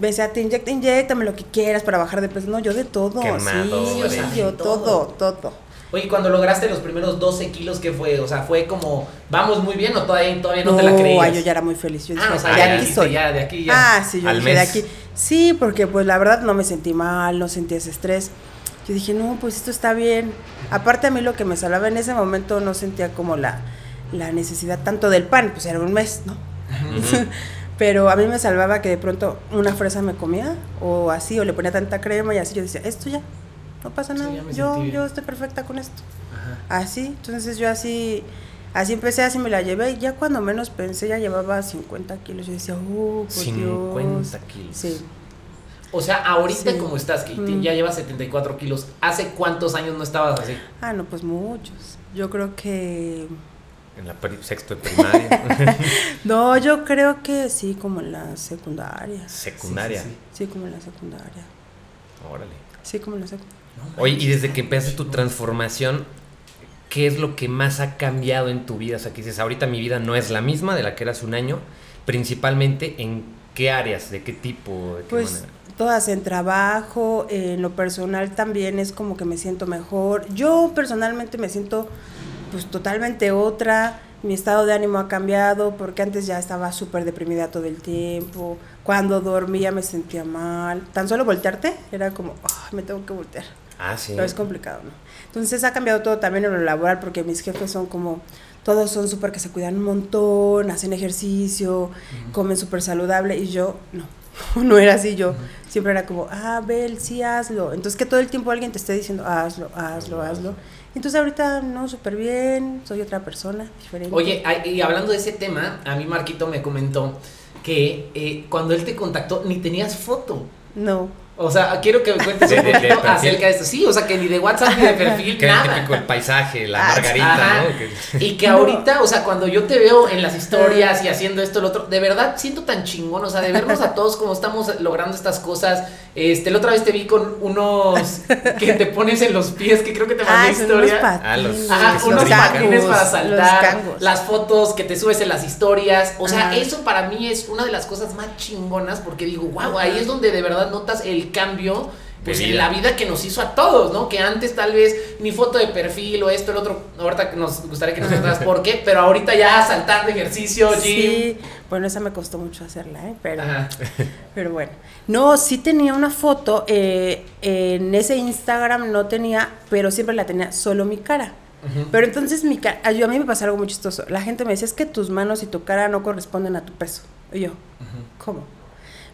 Me decía, te inyecta, inyectame lo que quieras para bajar de peso. No, yo de todo,
Quemado,
sí,
o sea,
yo
de
todo,
todo.
todo.
Oye, cuando lograste los primeros 12 kilos, ¿qué fue? O sea, fue como, vamos muy bien o todavía, todavía no,
No,
te la creías.
ay, yo ya era muy feliz. Yo dije,
Ah, o sea,
de
ya
aquí soy.
ya, de aquí ya.
Ah, sí, yo
Al
dije, de
mes.
aquí. Sí, porque pues la verdad no me sentí mal, no sentí ese estrés. Yo dije, no, pues esto está bien. Aparte a mí lo que me salvaba en ese momento no sentía como la, la necesidad tanto del pan, pues era un mes, ¿no? *laughs* Pero a mí me salvaba que de pronto una fresa me comía o así, o le ponía tanta crema y así. Yo decía, esto ya, no pasa nada. yo, yo estoy perfecta con esto.
Ajá.
Así, entonces yo así, así empecé, así me la llevé. Y ya cuando menos pensé, ya llevaba 50 kilos. Yo decía, oh, por
50
Dios.
kilos.
Sí.
O sea, ahorita
Sí.
como estás, que
Mm.
ya llevas 74 kilos, ¿hace cuántos años no estabas así?
Ah, no, pues muchos. Yo creo que.
En la sexto de primaria. *laughs*
No, yo creo que sí, como en la secundaria.
Secundaria.
Sí, sí,
Sí, como en la secundaria.
Órale.
Sí, como en la secundaria.
No
Oye, y desde que empezaste tu transformación, ¿qué es lo que más ha cambiado en tu vida? O sea, que dices, ahorita mi vida no es la misma de la que era hace un año, principalmente en qué áreas, de qué tipo, de qué
Pues
manera.
todas en trabajo, en lo personal también es como que me siento mejor. Yo personalmente me siento pues totalmente otra. Mi estado de ánimo ha cambiado porque antes ya estaba súper deprimida todo el tiempo. Cuando dormía me sentía mal. Tan solo voltearte era como, "Ah, me tengo que voltear.
Ah, sí.
Pero es complicado, ¿no? Entonces ha cambiado todo también en lo laboral porque mis jefes son como, todos son súper que se cuidan un montón, hacen ejercicio, comen súper saludable y yo no, *laughs* no era así, yo siempre era como, ah, Bel, sí, hazlo. Entonces que todo el tiempo alguien te esté diciendo, hazlo, hazlo, hazlo. Entonces ahorita no, súper bien, soy otra persona, diferente.
Oye, y hablando de ese tema, a mí Marquito me comentó que eh, cuando él te contactó ni tenías foto.
No,
O sea, quiero que me cuentes
De-
un
de- de
poquito
perfil.
acerca de esto. Sí, o sea, que ni de WhatsApp ni de perfil, *laughs*
Que
nada.
típico el paisaje, la
Ah,
margarita,
Ajá.
¿no? Que-
Y que ahorita, o sea, cuando yo te veo en las historias y haciendo esto, lo otro, de verdad siento tan chingón, o sea, de vernos a todos como estamos logrando estas cosas. Este, la otra vez te vi con unos *laughs* que te pones en los pies, que creo que te mandé
ah, unos
historia.
patines,
Ah, los-
Ajá,
Los
unos
cangos,
patines para
los
saltar,
cangos.
las fotos que te subes en las historias. O sea,
Ajá.
eso para mí es una de las cosas más chingonas porque digo, wow, ahí es donde de verdad notas el cambio. Pues
De
en la vida que nos hizo a todos, ¿no? Que antes tal vez ni foto de perfil o esto, el otro, ahorita nos gustaría que nos contaras *laughs* por qué, pero ahorita ya saltando ejercicio, gym.
Sí, bueno, esa me costó mucho hacerla, ¿eh? Pero,
Ajá. *laughs*
pero bueno. No, sí tenía una foto, eh, en ese Instagram no tenía, pero siempre la tenía solo mi cara. Pero entonces mi cara, a mí me pasó algo muy chistoso. La gente me decía, es que tus manos y tu cara no corresponden a tu peso. Y yo, ¿cómo?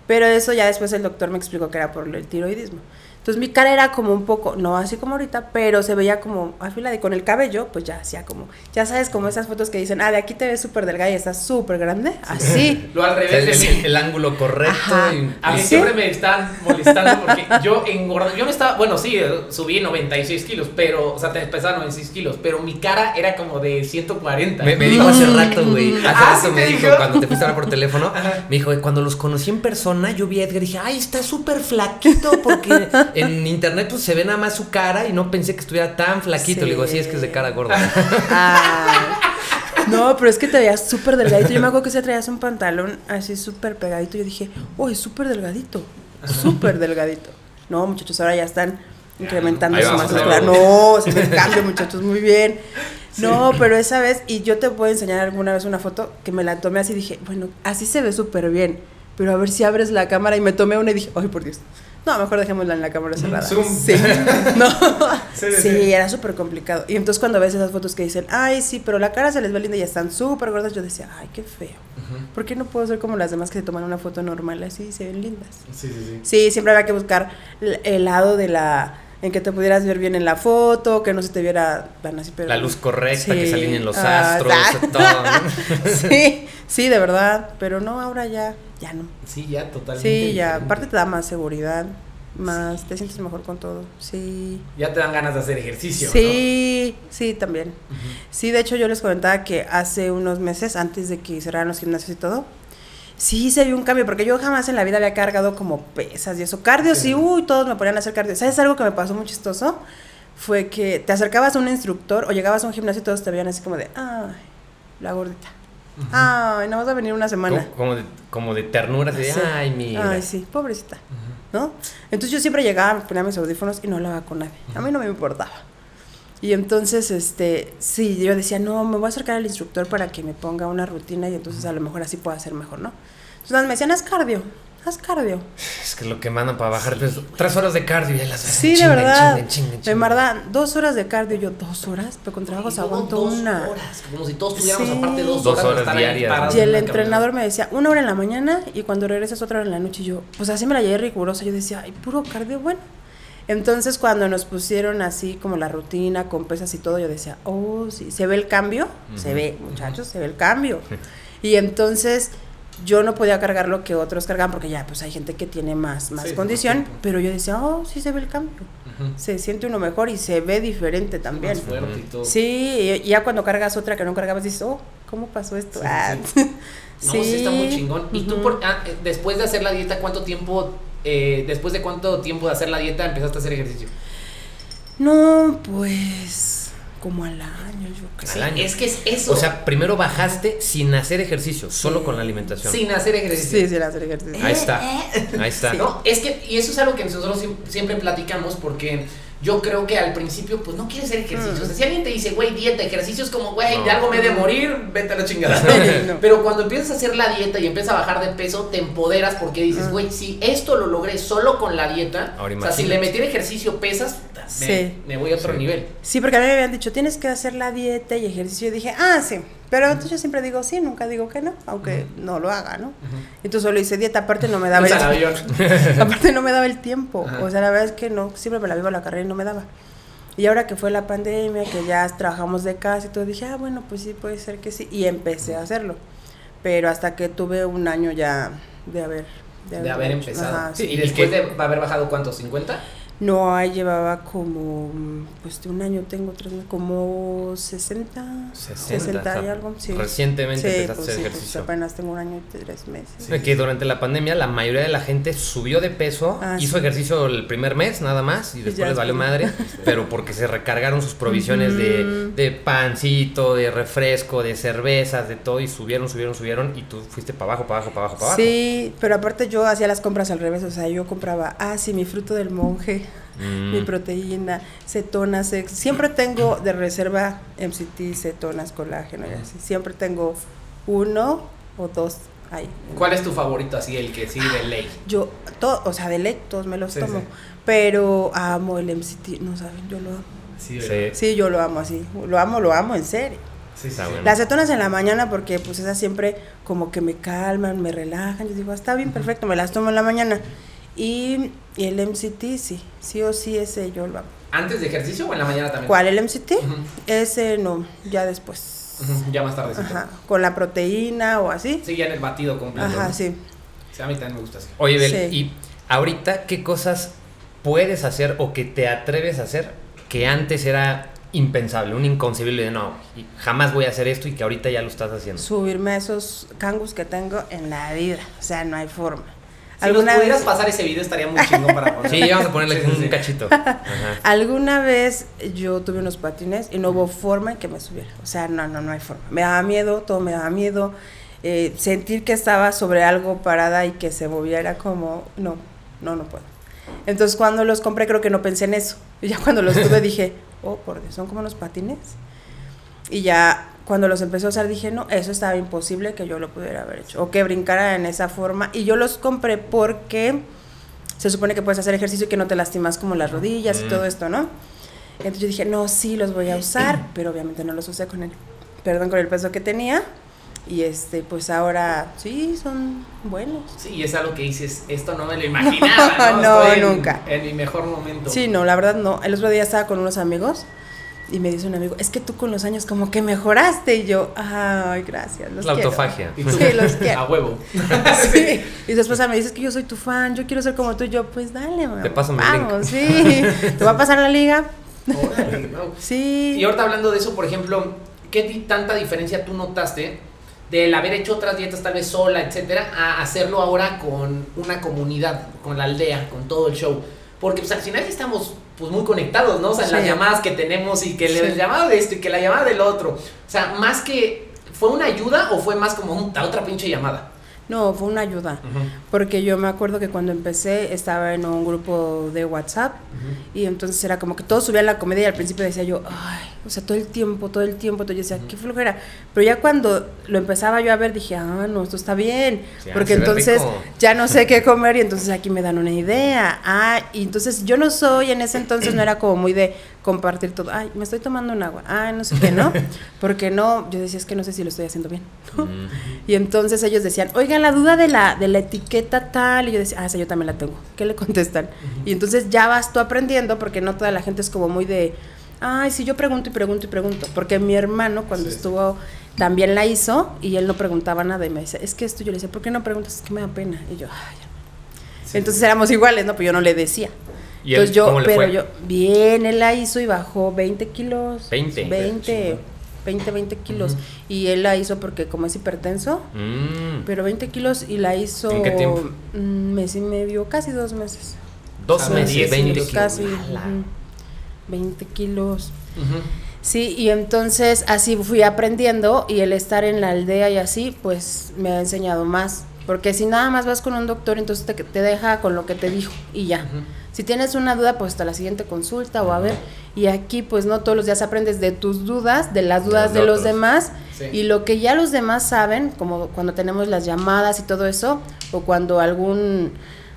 Pero eso ya después el doctor me explicó que era por el tiroidismo. Entonces mi cara era como un poco, no así como ahorita, pero se veía como afilada y con el cabello, pues ya hacía como, ya sabes, como esas fotos que dicen, ah, de aquí te ves súper delgada y estás súper grande, así. *laughs*
Lo al revés
el, ángulo correcto. Y-
A mí
¿Sí?
siempre me están molestando porque yo engordo. Yo no estaba, bueno, sí, eh, subí 96 kilos, pero, o sea, te pesaba 96 kilos, pero mi cara era como de 140.
Me, me dijo hace rato, güey. Hace
Ah,
rato
¿sí
me
te
dijo,
dijo?
cuando te fuiste a hablar por *laughs* teléfono,
Ajá.
me dijo, cuando los conocí en persona, yo vi a Edgar y dije, ay, está súper flaquito, porque *laughs* en internet pues se ve nada más su cara y no pensé que estuviera tan flaquito.
Sí.
Le digo, sí, es que es de cara gorda.
Ah, no, pero es que te veías súper delgadito. Yo me acuerdo que se traías un pantalón así súper pegadito. Yo dije, oh, es súper delgadito. Súper delgadito. No, muchachos, ahora ya están incrementando su masa muscular. No, se cambio, muchachos, muy bien. No, pero esa vez, y yo te puedo enseñar alguna vez una foto que me la tomé así y dije, bueno, así se ve súper bien. Pero a ver si abres la cámara y me tomé una y dije, ay, por Dios. No, mejor dejémosla en la cámara cerrada.
Zoom.
Sí. *laughs* No.
Sí,
era súper complicado. Y entonces cuando ves esas fotos que dicen, ay, sí, pero la cara se les ve linda y están súper gordas, yo decía, ay, qué feo. ¿Por qué no puedo ser como las demás que se toman una foto normal así y se ven lindas?
Sí, sí, sí.
Sí, siempre había que buscar el lado de la en que te pudieras ver bien en la foto, que no se te viera tan así, pero
La luz correcta, que se alineen los
Ah,
astros, todo. *laughs*
sí, sí, de verdad, pero no ahora ya, ya no.
Sí, ya, totalmente.
Sí, ya,
diferente.
aparte te da más seguridad. más, te sientes mejor con todo. Sí.
Ya te dan ganas de hacer ejercicio.
Sí, sí, también. Sí, de hecho yo les comentaba que hace unos meses, antes de que cerraran los gimnasios y todo, sí se vio un cambio, porque yo jamás en la vida había cargado como pesas y eso. Cardio, sí,
Sí.
uy, todos me ponían a hacer cardio. ¿Sabes algo que me pasó muy chistoso? Fue que te acercabas a un instructor o llegabas a un gimnasio y todos te veían así como de, ay, la gordita. Ay, no vas a venir una semana.
Como, como de, como de ternura, así de,
Sí.
ay, mira.
Ay, sí, pobrecita. ¿No? Entonces yo siempre llegaba, ponía mis audífonos y no hablaba con nadie. A mí no me importaba. Y entonces, este, sí, yo decía, no, me voy a acercar al instructor para que me ponga una rutina y entonces a lo mejor así puedo hacer mejor, ¿no? Entonces me decían, haz cardio, haz cardio.
Es que lo que mandan para bajar peso. Tres horas de cardio y ya las
Sí, de
chinga,
verdad.
chinga,
Me
chinga.
mardan dos horas de cardio yo, dos horas, pero con trabajos
luego
aguanto
dos
una.
horas, como si todos tuviéramos
Sí.
aparte dos,
Dos
horas, de
horas diarias.
Y el entrenador me decía, una hora en la mañana y cuando regresas otra hora en la noche. Y yo, pues así me la llevé rigurosa. Yo decía, ay, puro cardio, bueno. Entonces cuando nos pusieron así como la rutina con pesas y todo, yo decía, oh, sí, ¿se ve el cambio? Se ve, muchachos, se ve el cambio. y entonces yo no podía cargar lo que otros cargan porque ya, pues hay gente que tiene más, más
Sí,
condición.
más
pero yo decía, oh, sí se ve el cambio. Se siente uno mejor y se ve diferente también.
Más fuerte y todo.
Sí, y ya cuando cargas otra que no cargabas dices, oh, ¿cómo pasó esto?
Sí,
Ah, *laughs*
No, sí. está muy chingón. ¿Y tú, por, ah, eh, después de hacer la dieta, cuánto tiempo, eh, después de cuánto tiempo de hacer la dieta empezaste a hacer ejercicio?
No, pues como al año, yo creo.
Al año.
Es que es eso.
O sea, primero bajaste sin hacer ejercicio, solo
Sí.
con la alimentación.
sin hacer ejercicio.
Sí, sí, hacer ejercicio.
Ahí está. Ahí está.
No, es que, y eso es algo que nosotros siem- siempre platicamos porque yo creo que al principio, pues no quieres hacer ejercicio.
Mm.
O sea, si alguien te dice, güey, dieta, ejercicio es como, güey,
No.
de algo me he de morir, vete a la chingada.
No. *laughs*
Pero cuando empiezas a hacer la dieta y empiezas a bajar de peso, te empoderas porque dices,
Mm.
güey, si esto lo logré solo con la dieta,
Ahora
o sea, si le metiera ejercicio, pesas, me,
Sí.
me voy a otro
Sí.
nivel.
Sí, porque a mí me habían dicho, tienes que hacer la dieta y ejercicio. Y dije, ah, sí. Pero entonces yo siempre digo sí, nunca digo que no, aunque no lo haga, ¿no? Entonces solo hice dieta, aparte no me daba el
avión. *laughs*
aparte no me daba el tiempo. O sea, la verdad es que no, siempre me la vivo la carrera y no me daba. Y ahora que fue la pandemia, que ya trabajamos de casa y todo, dije, ah, bueno, pues sí, puede ser que sí. Y empecé a hacerlo. Pero hasta que tuve un año ya de haber...
De haber empezado.
Ajá,
sí. y después de haber bajado, ¿cuánto? ¿50?
No, ahí llevaba como, pues de un año tengo tres, meses, como 60, 60, y algo, sí.
Recientemente
Sí,
empezaste
pues
a hacer
sí, pues
ejercicio.
apenas tengo un año y tres meses.
Que durante la pandemia la mayoría de la gente subió de peso,
Ah,
hizo ejercicio el primer mes nada más y después les valió madre, pero porque se recargaron sus provisiones de, de pancito, de refresco, de cervezas, de todo y subieron, subieron, subieron y tú fuiste para abajo, para abajo, para abajo, para abajo.
Sí, pero aparte yo hacía las compras al revés, o sea, yo compraba, ah, sí, mi fruto del monje,
Mm.
mi proteína, cetonas, ex- siempre tengo de reserva MCT, cetonas, colágeno, y así. siempre tengo uno o dos ahí.
¿Cuál es tu favorito así, el que sí de ley?
Yo, todo, o sea, de ley, todos me los
Sí,
tomo,
sí.
pero amo el MCT, no saben, yo lo amo.
Sí,
Sí,
Sí, yo lo amo así, lo amo, lo amo en serio.
sí,
Está
sí.
bueno.
Las cetonas en la mañana porque pues esas siempre como que me calman, me relajan. Yo digo, está bien, perfecto, me las tomo en la mañana. Y, y el MCT, sí, sí o sí ese yo lo amo.
¿Antes de ejercicio o en la mañana también?
¿Cuál? ¿El MCT?
Ujú,
Ese no, ya después.
ujú, Ya más tarde.
Ajá, con la proteína o así.
Sí, ya en el batido completo.
Ajá,
¿no?
sí.
Sí, a mí también me gusta así.
Oye, Bel,
Sí.
y ahorita, ¿qué cosas puedes hacer o que te atreves a hacer que antes era impensable, un inconcebible de no, jamás voy a hacer esto y que ahorita ya lo estás haciendo?
Subirme a esos cangus que tengo en la vida. O sea, no hay forma.
Si nos pudieras pasar ese video estaría muy chingón para *laughs* poner.
Sí, vamos a ponerle
Sí, sí,
un
sí.
cachito. *laughs* Ajá.
Alguna vez yo tuve unos patines y no hubo forma en que me subiera. O sea, no, no, no hay forma. Me daba miedo, todo me daba miedo. Eh, sentir que estaba sobre algo parada y que se moviera como, no, no, no puedo. Entonces cuando los compré creo que no pensé en eso. Y ya cuando los tuve *laughs* dije, oh, por Dios, son como unos patines. Y ya cuando los empecé a usar dije, no, eso estaba imposible que yo lo pudiera haber hecho. O que brincara en esa forma. Y yo los compré porque se supone que puedes hacer ejercicio y que no te lastimas como las rodillas y
Mm.
todo esto, ¿no? Entonces yo dije, no, sí, los voy a *clears throat* usar, pero obviamente no los usé con el, perdón, con el peso que tenía. Y este, pues ahora sí, son buenos.
Sí, y es algo que dices, esto no me lo *laughs* imaginaba. No,
No,
en-
nunca.
En mi mejor momento.
Sí, no, la verdad no. El otro día estaba con unos amigos Y me dice un amigo, es que tú con los años como que mejoraste. Y yo, ay, gracias. Los
La
quiero".
autofagia.
Y tú,
Sí, los quiero. *laughs*
a huevo. *laughs*
Sí. *laughs* Y su esposa me dice "Es que yo soy tu fan, yo quiero ser como tú. Y yo, pues dale, mamá.
Te paso mi
Vamos, sí. Te va a pasar la liga.
Órale, wow.
Sí.
Y ahorita hablando de eso, por ejemplo, ¿qué tanta diferencia tú notaste del haber hecho otras dietas tal vez sola, etcétera, a hacerlo ahora con una comunidad, con la aldea, con todo el show? Porque pues al final estamos pues muy conectados, ¿no? O sea,
Sí.
las llamadas que tenemos y que
Sí.
el llamado de esto y que la llamada del otro. O sea, más que ¿fue una ayuda o fue más como un- la otra pinche llamada?
No, fue una ayuda. Porque yo me acuerdo que cuando empecé estaba en un grupo de WhatsApp y entonces era como que todos subían la comedia y al principio decía yo, ay, o sea, todo el tiempo, todo el tiempo, todo yo decía, qué flojera. Pero ya cuando lo empezaba yo a ver dije, ah, no, esto está bien.
Ya,
porque entonces ya no sé qué comer y entonces aquí me dan una idea. Ah, y entonces yo no soy, en ese entonces no era como muy de compartir todo. Ay, me estoy tomando un agua. Ay, no sé qué, ¿no? *laughs* Porque no, yo decía, es que no sé si lo estoy haciendo bien.
Mm.
Y entonces ellos decían, oigan, la duda de la, de la etiqueta tal. Y yo decía, ah, esa yo también la tengo. ¿Qué le contestan? Y entonces ya vas tú aprendiendo, porque no toda la gente es como muy de, ay, sí, yo pregunto y pregunto y pregunto. Porque mi hermano, cuando
Sí.
estuvo, también la hizo y él no preguntaba nada. Y me decía, es que esto, yo le decía, ¿por qué no preguntas? Es que me da pena. Y yo, ay, ya. Entonces éramos iguales, ¿no? Pues yo no le decía.
¿Y él
Entonces yo,
cómo le
pero
fue?
yo, bien, él la hizo y bajó 20 kilos.
20.
20, 20, 20 kilos.
Ujú.
Y él la hizo porque como es hipertenso,
Mm.
pero 20 kilos y la hizo
¿En qué tiempo?
un mes y medio, casi dos meses.
Dos
Ah,
meses,
sí,
20
kilos.
Casi.
Ala.
ujú, 20 kilos.
Ujú.
Sí, y entonces así fui aprendiendo y el estar en la aldea y así, pues me ha enseñado más. Porque si nada más vas con un doctor, entonces te, te deja con lo que te dijo y ya. Si tienes una duda, pues hasta la siguiente consulta o a ver. Y aquí, pues no todos los días aprendes de tus dudas, de las
De
dudas
los
de los demás.
Sí.
Y lo que ya los demás saben, como cuando tenemos las llamadas y todo eso, o cuando algún,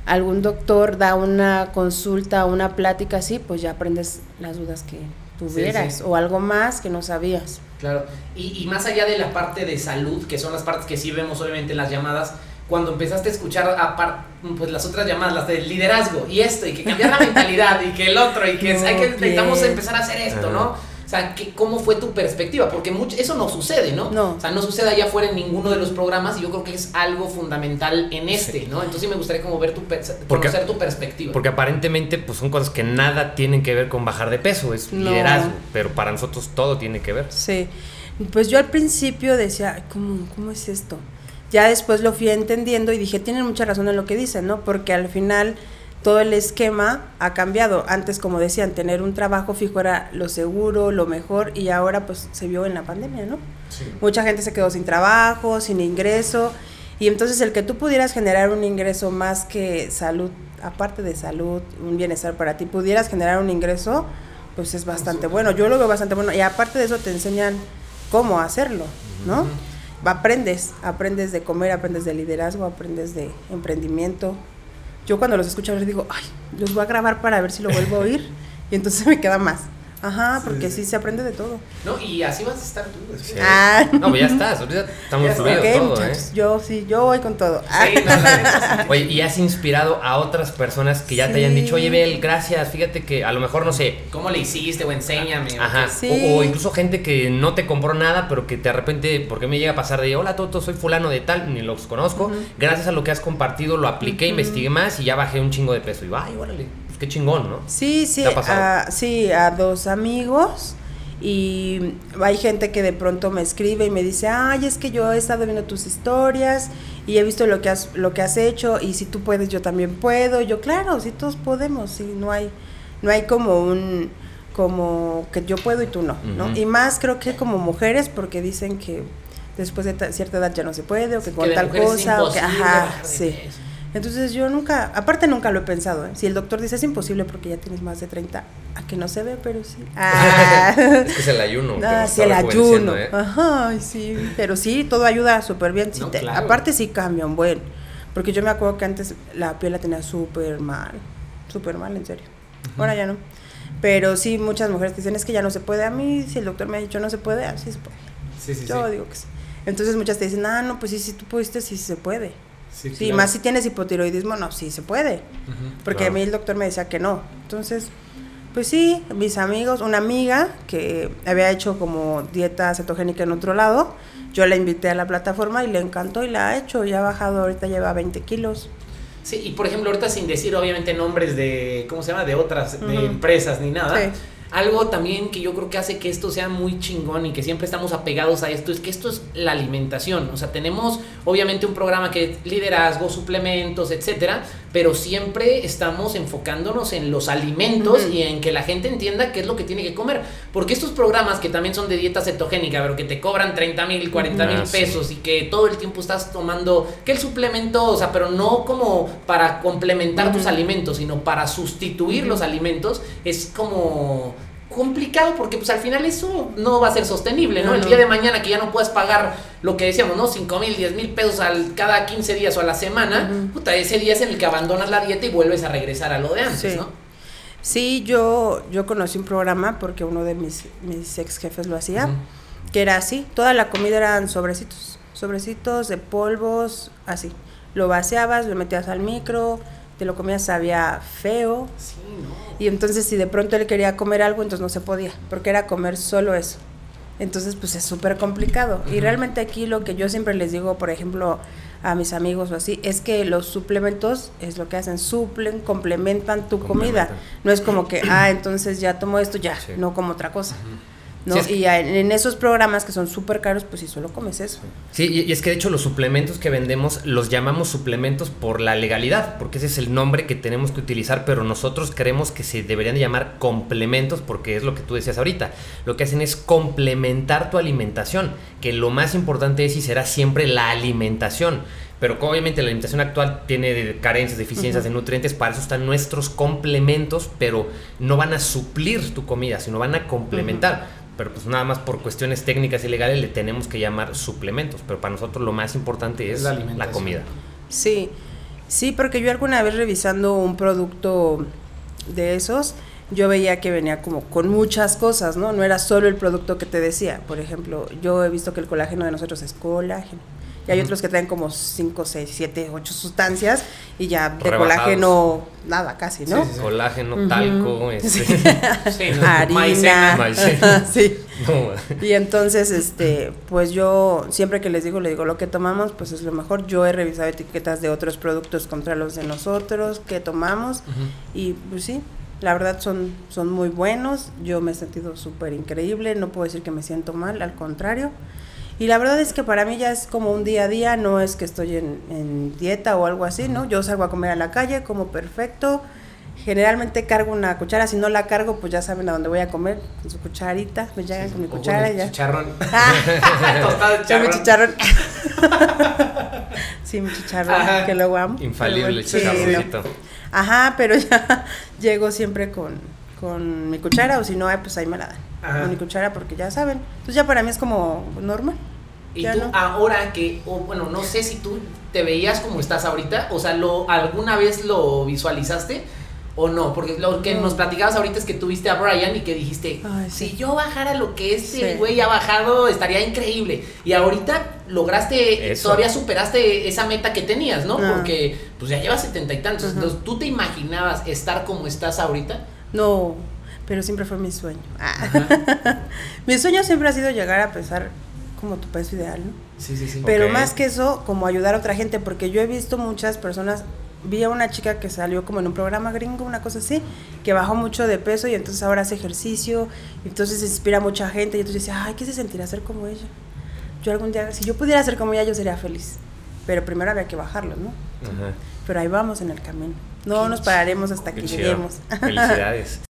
algún doctor da una consulta, una plática así, pues ya aprendes las dudas que tuvieras
sí.
o algo más que no sabías.
Claro. Y, y más allá de la parte de salud, que son las partes que sí vemos obviamente en las llamadas, cuando empezaste a escuchar apar- pues las otras llamadas, las del liderazgo y esto, y que cambiar la mentalidad, y que el otro, y que *laughs*
No,
hay que necesitamos
bien.
empezar a hacer esto,
Ajá.
¿no? O sea, ¿qué- ¿cómo fue tu perspectiva? Porque mucho, eso no sucede, ¿no?
No.
O sea, no sucede allá afuera en ninguno de los programas y yo creo que es algo fundamental en este, ¿no? Entonces sí me gustaría como ver tu,
Porque-
conocer tu perspectiva.
Porque aparentemente pues son cosas que nada tienen que ver con bajar de peso, es
No.
liderazgo, pero para nosotros todo tiene que ver.
Sí, pues yo al principio decía, "Ay, ¿cómo, ¿cómo es esto? Ya después lo fui entendiendo y dije, tienen mucha razón en lo que dicen, ¿no? Porque al final todo el esquema ha cambiado. Antes, como decían, tener un trabajo fijo era lo seguro, lo mejor, y ahora pues se vio en la pandemia, ¿no? Mucha gente se quedó sin trabajo, sin ingreso, y entonces el que tú pudieras generar un ingreso más que salud, aparte de salud, un bienestar para ti, pudieras generar un ingreso, pues es bastante bueno. Yo lo veo bastante bueno, y aparte de eso te enseñan cómo hacerlo, ¿no? Aprendes, aprendes de comer, aprendes de liderazgo, aprendes de emprendimiento. Yo cuando los escucho hablar digo, ay, los voy a grabar para ver si lo vuelvo a oír, y entonces *laughs* me queda más. Ajá, porque sí, se aprende de todo.
¿No? Y así vas a estar tú.
Sí.
Ah.
No, pues ya *laughs* estás, ahorita estamos
Ya está.
fluidos
Ok,
todo,
muchachos,
¿eh?
yo sí, yo voy con todo. Ah.
Sí, no. *laughs*
Oye, y has inspirado a otras personas que ya te hayan dicho, oye, Bel, gracias, fíjate que a lo mejor, no sé,
¿Cómo le hiciste o enséñame? o
Ajá. O, o incluso gente que no te compró nada, pero que de repente, porque me llega a pasar de, hola Toto, soy fulano de tal, ni los conozco. Gracias a lo que has compartido, lo apliqué, investigué más y ya bajé un chingo de peso. Y va, órale, qué chingón, ¿no?
Sí, sí, a, sí, a dos amigos y hay gente que de pronto me escribe y me dice, ay, es que yo he estado viendo tus historias y he visto lo que has, lo que has hecho y si tú puedes, yo también puedo. Y yo, claro, sí, todos podemos, sí, no hay, no hay como un, como que yo puedo y tú no, ¿no? Y más creo que como mujeres porque dicen que después de ta- cierta edad ya no se puede o que
Sí,
con
que
tal cosa o que, ajá, sí. Entonces yo nunca, aparte nunca lo he pensado, ¿eh? Si el doctor dice es imposible porque ya tienes más de 30, a que no se ve, pero sí. *laughs* Ah,
Es que es el ayuno.
ah, sí, el ayuno.
¿eh?
Ajá, sí, pero sí, todo ayuda súper bien. sí
No,
te-
claro.
Aparte sí cambia un buen, porque yo me acuerdo que antes la piel la tenía súper mal, súper mal, en serio. Ahora ya no. Pero sí, muchas mujeres dicen, es que ya no se puede. A mí, si el doctor me ha dicho no se puede, así se puede.
Sí, sí,
yo
sí.
digo que sí. Entonces muchas te dicen, ah, no, pues sí, si tú pudiste, sí se puede.
Sí,
Sí,
claro.
más si tienes hipotiroidismo, no, sí se puede. Porque
Claro.
a mí el doctor me decía que no. Entonces, Pues sí, mis amigos, una amiga que había hecho como dieta cetogénica en otro lado, yo la invité a la plataforma y le encantó y la ha hecho, ya ha bajado, ahorita lleva 20 kilos.
Sí, y por ejemplo, ahorita sin decir obviamente nombres de, ¿cómo se llama? De otras, de empresas ni nada.
Sí.
Algo también que yo creo que hace que esto sea muy chingón y que siempre estamos apegados a esto es que esto es la alimentación. O sea, tenemos obviamente un programa que es liderazgo, suplementos, etcétera, pero siempre estamos enfocándonos en los alimentos y en que la gente entienda qué es lo que tiene que comer. Porque estos programas que también son de dieta cetogénica, pero que te cobran 30 mil, 40 mil
Ah, sí.
pesos y que todo el tiempo estás tomando que el suplemento, o sea, pero no como para complementar tus alimentos, sino para sustituir los alimentos, es como complicado porque pues al final eso no va a ser sostenible, ¿no?
No,
el día de mañana que ya no puedas pagar lo que decíamos, ¿no? 5 mil, 10 mil pesos al, cada 15 días o a la semana,
Ujú.
puta, ese día es en el que abandonas la dieta y vuelves a regresar a lo de antes,
Sí.
¿no?
Sí, yo, yo conocí un programa porque uno de mis, mis ex jefes lo hacía, que era así, toda la comida eran sobrecitos, sobrecitos de polvos, así. Lo vaciabas, lo metías al micro, te lo comías, sabía feo,
Sí, ¿no?
y entonces si de pronto él quería comer algo, entonces no se podía, porque era comer solo eso. Entonces, pues es súper complicado. Y realmente aquí lo que yo siempre les digo, por ejemplo, a mis amigos o así, es que los suplementos es lo que hacen, suplen, complementan tu comida. No es como que, ah, entonces ya tomo esto, ya,
Sí.
no como otra cosa. ¿No?
Sí, es que-
Y en esos programas que son súper caros, pues si solo comes eso.
Sí, y y es que de hecho los suplementos que vendemos los llamamos suplementos por la legalidad, porque ese es el nombre que tenemos que utilizar, pero nosotros creemos que se deberían de llamar complementos porque es lo que tú decías ahorita. Lo que hacen es complementar tu alimentación, que lo más importante es y será siempre la alimentación. Pero obviamente la alimentación actual tiene carencias, deficiencias
Ujú.
de nutrientes, para eso están nuestros complementos, pero no van a suplir tu comida, sino van a complementar. Pero pues nada más por cuestiones técnicas y legales le tenemos que llamar suplementos. Pero para nosotros lo más importante es
La
comida.
Sí, sí, porque yo alguna vez revisando un producto de esos, yo veía que venía como con muchas cosas, ¿no? No era solo el producto que te decía. Por ejemplo, yo he visto que el colágeno de nosotros es colágeno. Y hay otros que traen como 5, 6, 7, 8 sustancias y ya de
Rebajados.
colágeno nada casi, ¿no?
Sí, sí, sí.
Colágeno, talco, *laughs* este, *laughs*
¿no?
Harina.
Maicena. *laughs*
No,
Y entonces, este, pues yo siempre que les digo, le digo lo que tomamos, pues es lo mejor. Yo he revisado etiquetas de otros productos contra los de nosotros que tomamos y pues sí, la verdad son, son muy buenos. Yo me he sentido súper increíble, no puedo decir que me siento mal, al contrario. Y la verdad es que para mí ya es como un día a día, no es que estoy en, en dieta o algo así, ¿no? Yo salgo a comer a la calle, como perfecto. Generalmente cargo una cuchara, si no la cargo, pues ya saben a dónde voy a comer, con su cucharita, me llegan con mi cuchara y ya.
Chicharrón.
Ah. *laughs* *laughs*
Tostado chicharrón.
chicharrón. *laughs* sí, mi chicharrón,
Ajá.
que luego amo.
infalible
Sí,
chicharroncito.
Ajá, pero ya llego siempre con, con mi cuchara, o si no, ay, pues ahí me la dan.
Ajá.
Con mi cuchara, porque ya saben. Entonces ya para mí es como normal.
Y
Ya
tú
no.
ahora que, o bueno, no sé si tú te veías como estás ahorita, o sea, lo, ¿alguna vez lo visualizaste o no? Porque lo que
No.
nos platicabas ahorita es que tuviste a Brian y que dijiste,
Ay, sí.
si yo bajara lo que este
Sí.
güey ha bajado, estaría increíble. Y ahorita lograste,
Eso.
todavía superaste esa meta que tenías, ¿no?
Ah.
Porque pues ya llevas setenta y tantos. Entonces, ¿tú te imaginabas estar como estás ahorita?
No, pero siempre fue mi sueño. Ah. *laughs* mi sueño siempre ha sido llegar a pesar como tu peso ideal, ¿no?
Sí, sí, sí.
Pero más que eso, como ayudar a otra gente, porque yo he visto muchas personas, vi a una chica que salió como en un programa gringo, una cosa así, que bajó mucho de peso y entonces ahora hace ejercicio, y entonces inspira a mucha gente, y entonces dice, ay, ¿qué se sentirá ser como ella? Yo algún día, si yo pudiera ser como ella, yo sería feliz. Pero primero había que bajarlo, ¿no?
Ajá.
Pero ahí vamos en el camino. No
Qué
nos pararemos hasta que
chido.
lleguemos. *laughs*
Felicidades.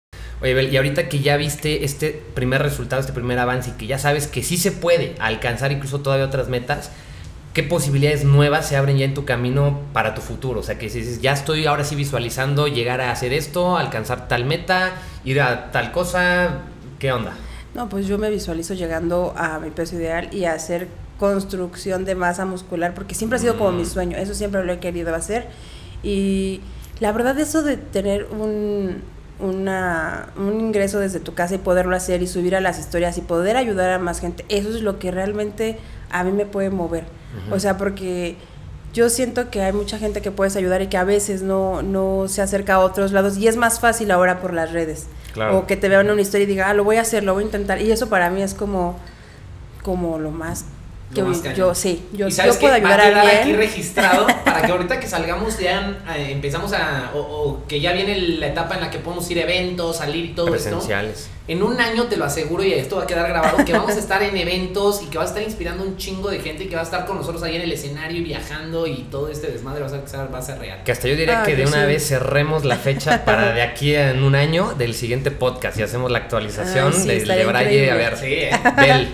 Oye, Bel, y ahorita que ya viste este primer resultado, este primer avance y que ya sabes que sí se puede alcanzar incluso todavía otras metas, ¿qué posibilidades nuevas se abren ya en tu camino para tu futuro? O sea, que si dices, ya estoy ahora sí visualizando llegar a hacer esto, alcanzar tal meta, ir a tal cosa, ¿qué onda?
No, pues yo me visualizo llegando a mi peso ideal y a hacer construcción de masa muscular, porque siempre ha sido como mi
Mm.
sueño, eso siempre lo he querido hacer. Y la verdad eso de tener un, una, un ingreso desde tu casa y poderlo hacer y subir a las historias y poder ayudar a más gente, eso es lo que realmente a mí me puede mover. O sea, porque yo siento que hay mucha gente que puedes ayudar y que a veces no, no se acerca a otros lados y es más fácil ahora por las redes.
Claro.
O que te vean una historia y diga, ah, lo voy a hacer, lo voy a intentar. Y eso para mí es como, como lo más que
Lo más
yo,
cañón.
yo sí, yo,
y sabes
yo puedo ayudar
Va
a
quedar aquí
alguien.
registrado *laughs* para que ahorita que salgamos ya eh, empezamos a o, o que ya viene la etapa en la que podemos ir a eventos, salir y todo esto.
Presenciales.
En un año te lo aseguro y esto va a quedar grabado que vamos a estar en eventos y que vas a estar inspirando un chingo de gente y que va a estar con nosotros ahí en el escenario y viajando y todo este desmadre va a ser, va a ser real.
Que hasta yo diría
Ah,
que de
yo
una
sí.
vez cerremos la fecha para de *laughs* aquí a en un año del siguiente podcast y hacemos la actualización
sí,
del
estaría
de Braille. A ver,
Sí, ¿eh?
Bel,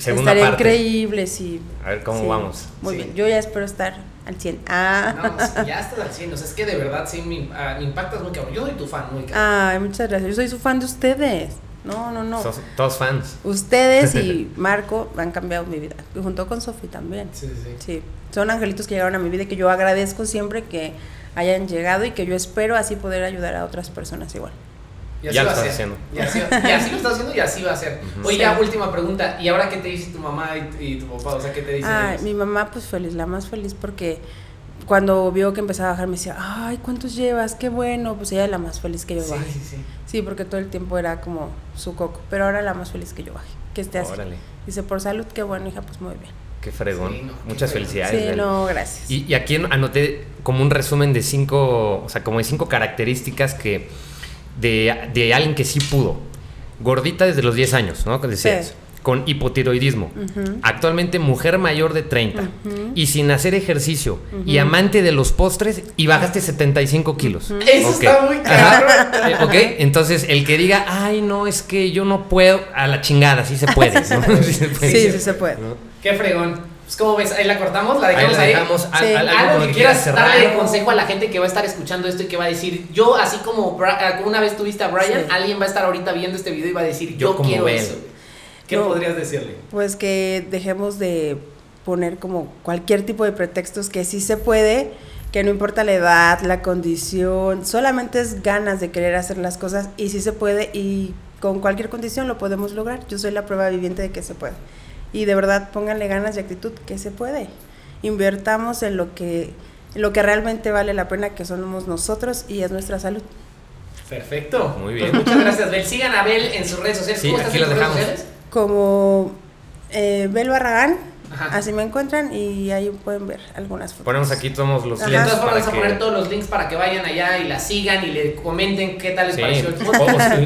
segunda
Estaría
parte.
increíble, sí.
A ver cómo
Sí,
vamos.
Muy
Sí.
bien, yo ya espero estar al 100. Ah.
No, sí, ya *laughs* estás al 100, o sea, es que de verdad sí me, ah, me impactas muy cabrón. Yo soy tu fan, muy cabrón.
Ay, muchas gracias. Yo soy su fan de ustedes. No, no, no.
Sos- todos fans.
Ustedes y *laughs* Marco han cambiado mi vida. Y junto con Sofi también.
Sí, sí, sí.
Sí, son angelitos que llegaron a mi vida y que yo agradezco siempre que hayan llegado y que yo espero así poder ayudar a otras personas igual.
Y así
Ya lo
va a
estás
ser.
haciendo.
Y así, y así lo estás haciendo y así va a ser.
Ujú.
Oye,
Sí.
ya última pregunta. ¿Y ahora qué te dice tu mamá y, y tu papá? O sea, ¿qué te dicen
Ay,
ellos?
mi mamá pues feliz, la más feliz porque cuando vio que empezaba a bajar me decía, ay, ¿cuántos llevas? Qué bueno, pues ella es la más feliz que yo
Sí,
baje.
sí, sí.
Sí, porque todo el tiempo era como su coco, pero ahora la más feliz que yo baje, que esté así.
Órale.
Dice, por salud, qué bueno, hija, pues muy bien.
Qué fregón.
Sí, no, qué
Muchas
fregón.
felicidades.
Sí, no, gracias.
Y, y aquí anoté como un resumen de cinco, o sea, como de cinco características que de, de alguien que sí pudo. Gordita desde los 10 años, ¿no? Que decías.
Sí.
Con hipotiroidismo. Actualmente mujer mayor de 30
Ujú.
y sin hacer ejercicio y amante de los postres y bajaste 75 kilos.
Eso está muy
Ajá.
cabrón.
Eh, Ok, entonces el que diga, ay, no, es que yo no puedo, a la chingada, sí se puede. ¿no? *laughs* Sí se puede.
Sí, sí se puede.
¿no?
Qué fregón. Pues, ¿cómo ves? Ahí la cortamos, la
Ahí
dejamos
la
ahí.
dejamos. Al-
Sí.
al- algo
Algo que
que
quieras
cerrar.
darle de consejo a la gente que va a estar escuchando esto y que va a decir, yo así como ah, como una vez tuviste a Brian,
Sí.
alguien va a estar ahorita viendo este video y va a decir, yo,
Yo como
quiero eso. güey". ¿Qué
No.
podrías decirle?
Pues que dejemos de poner como cualquier tipo de pretextos que sí se puede, que no importa la edad, la condición, solamente es ganas de querer hacer las cosas y sí se puede y con cualquier condición lo podemos lograr. Yo soy la prueba viviente de que se puede. Y de verdad pónganle ganas y actitud que se puede. Invertamos en lo que en lo que realmente vale la pena que somos nosotros y es nuestra salud.
Perfecto.
Muy
Pues
bien.
muchas gracias, Bel. Sigan a Bel en sus redes sociales.
Sí,
¿Cómo estás
aquí
en
las
tus redes
dejamos.
sociales?
Como eh, Bel Barragán,
Ajá.
así me encuentran y ahí pueden ver algunas fotos.
Ponemos aquí todos los
Ajá.
Links para
vamos a
que-
poner todos los links para que vayan allá y la sigan y le comenten qué tal les
Sí.
pareció el
O,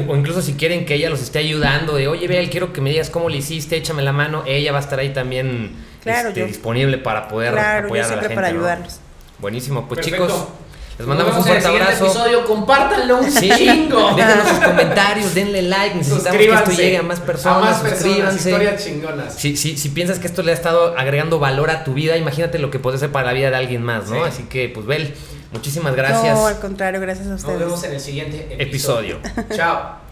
o- o incluso si quieren que ella los esté ayudando, de oye, Bel, quiero que me digas cómo le hiciste, échame la mano, ella va a estar ahí también
Claro,
este,
yo-
disponible para poder
Claro, yo
apoyar a la
siempre
gente.
para
¿no?
ayudarlos.
Buenísimo, pues
Perfecto.
chicos, les
Nos
mandamos un
vemos en el
fuerte
siguiente
abrazo.
episodio. Compártanlo un
Sí,
chingo. *laughs*
déjenos sus comentarios, denle like, necesitamos que esto llegue a más personas,
A más personas,
suscríbanse.
historias chingonas.
Si, si, si piensas que esto le ha estado agregando valor a tu vida, imagínate lo que puede ser para la vida de alguien más, ¿no?
Sí.
Así que, pues, Bel, muchísimas gracias.
No, al contrario, gracias a
Nos
ustedes.
vemos en el siguiente episodio.
Episodio.
Chao.